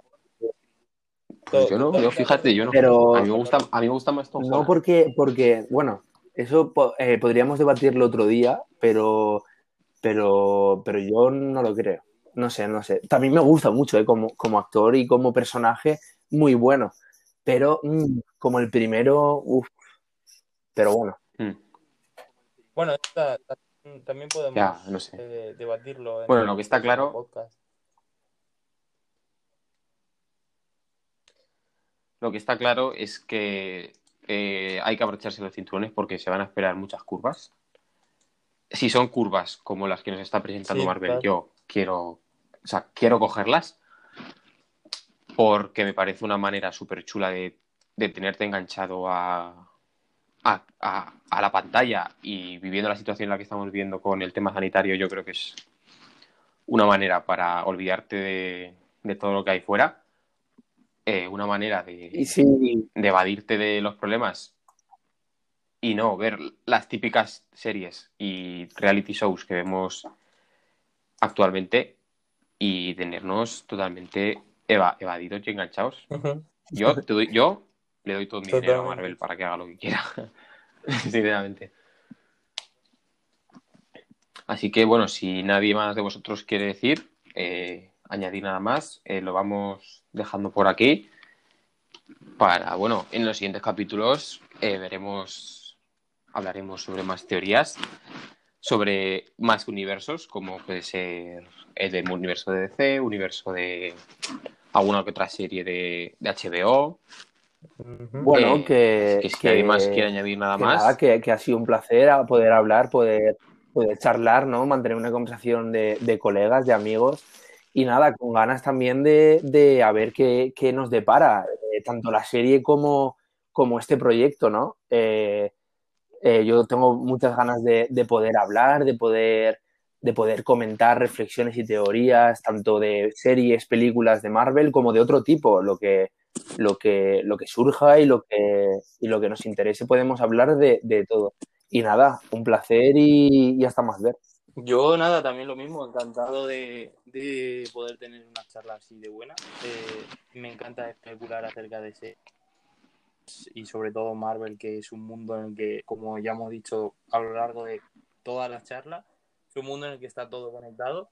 pues yo no, yo fíjate, yo no. Pero... A, mí me gusta, a mí me gusta más Tom No porque, porque, bueno, eso eh, podríamos debatirlo otro día, pero, pero, pero yo no lo creo. No sé, no sé. También me gusta mucho ¿eh? como, como actor y como personaje, muy bueno. Pero mm, como el primero, uff, pero bueno. Hmm. Bueno, también podemos eh, debatirlo. bueno, lo que está claro. Lo que está claro es que eh, hay que abrocharse los cinturones porque se van a esperar muchas curvas. Si son curvas como las que nos está presentando Marvel, yo quiero, o sea, quiero cogerlas porque me parece una manera súper chula de, de tenerte enganchado a, a, la pantalla y viviendo la situación en la que estamos viviendo con el tema sanitario, yo creo que es una manera para olvidarte de, todo lo que hay fuera, eh, una manera de, de evadirte de los problemas y no ver las típicas series y reality shows que vemos actualmente y tenernos totalmente evadidos y enganchados. Yo, yo le doy todo mi dinero a Marvel para que haga lo que quiera. Sinceramente. Así que bueno, si nadie más de vosotros quiere decir, eh, añadir nada más, eh, lo vamos dejando por aquí. Para, bueno, en los siguientes capítulos eh, veremos, hablaremos sobre más teorías, sobre más universos, como puede ser el del universo de DC, universo de alguna que otra serie de, de HBO, bueno, que, que, si más quiere añadir nada más. que, ha sido un placer poder hablar, poder, poder charlar, ¿no? Mantener una conversación de, colegas, de amigos. Y nada, con ganas también de, de a ver qué, nos depara, eh, tanto la serie como, como este proyecto, ¿no? Eh, eh, yo tengo muchas ganas de, poder hablar, de poder, de poder comentar reflexiones y teorías, tanto de series, películas de Marvel, como de otro tipo, lo que, lo que, lo que surja y lo que, y lo que nos interese, podemos hablar de, de todo. Y nada, un placer y, hasta más ver. Yo nada, también lo mismo, encantado de, de poder tener una charla así de buena. Eh, me encanta especular acerca de ese y sobre todo Marvel, que es un mundo en el que, como ya hemos dicho a lo largo de todas las charlas, es un mundo en el que está todo conectado.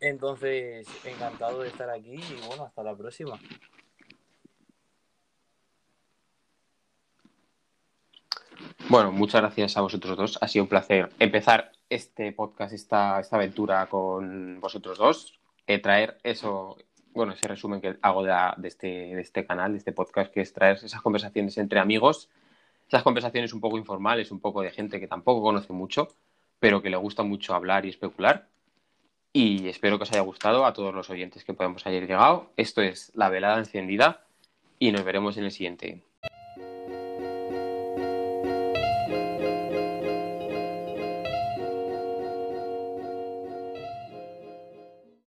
Entonces, encantado de estar aquí y bueno, hasta la próxima. Bueno, muchas gracias a vosotros dos. Ha sido un placer empezar este podcast, esta, esta aventura con vosotros dos. Eh, traer eso, bueno, ese resumen que hago de, este, de este canal, de este podcast, que es traer esas conversaciones entre amigos, esas conversaciones un poco informales, un poco de gente que tampoco conoce mucho, pero que le gusta mucho hablar y especular. Y espero que os haya gustado a todos los oyentes que podemos haber llegado. Esto es La Velada Encendida y nos veremos en el siguiente.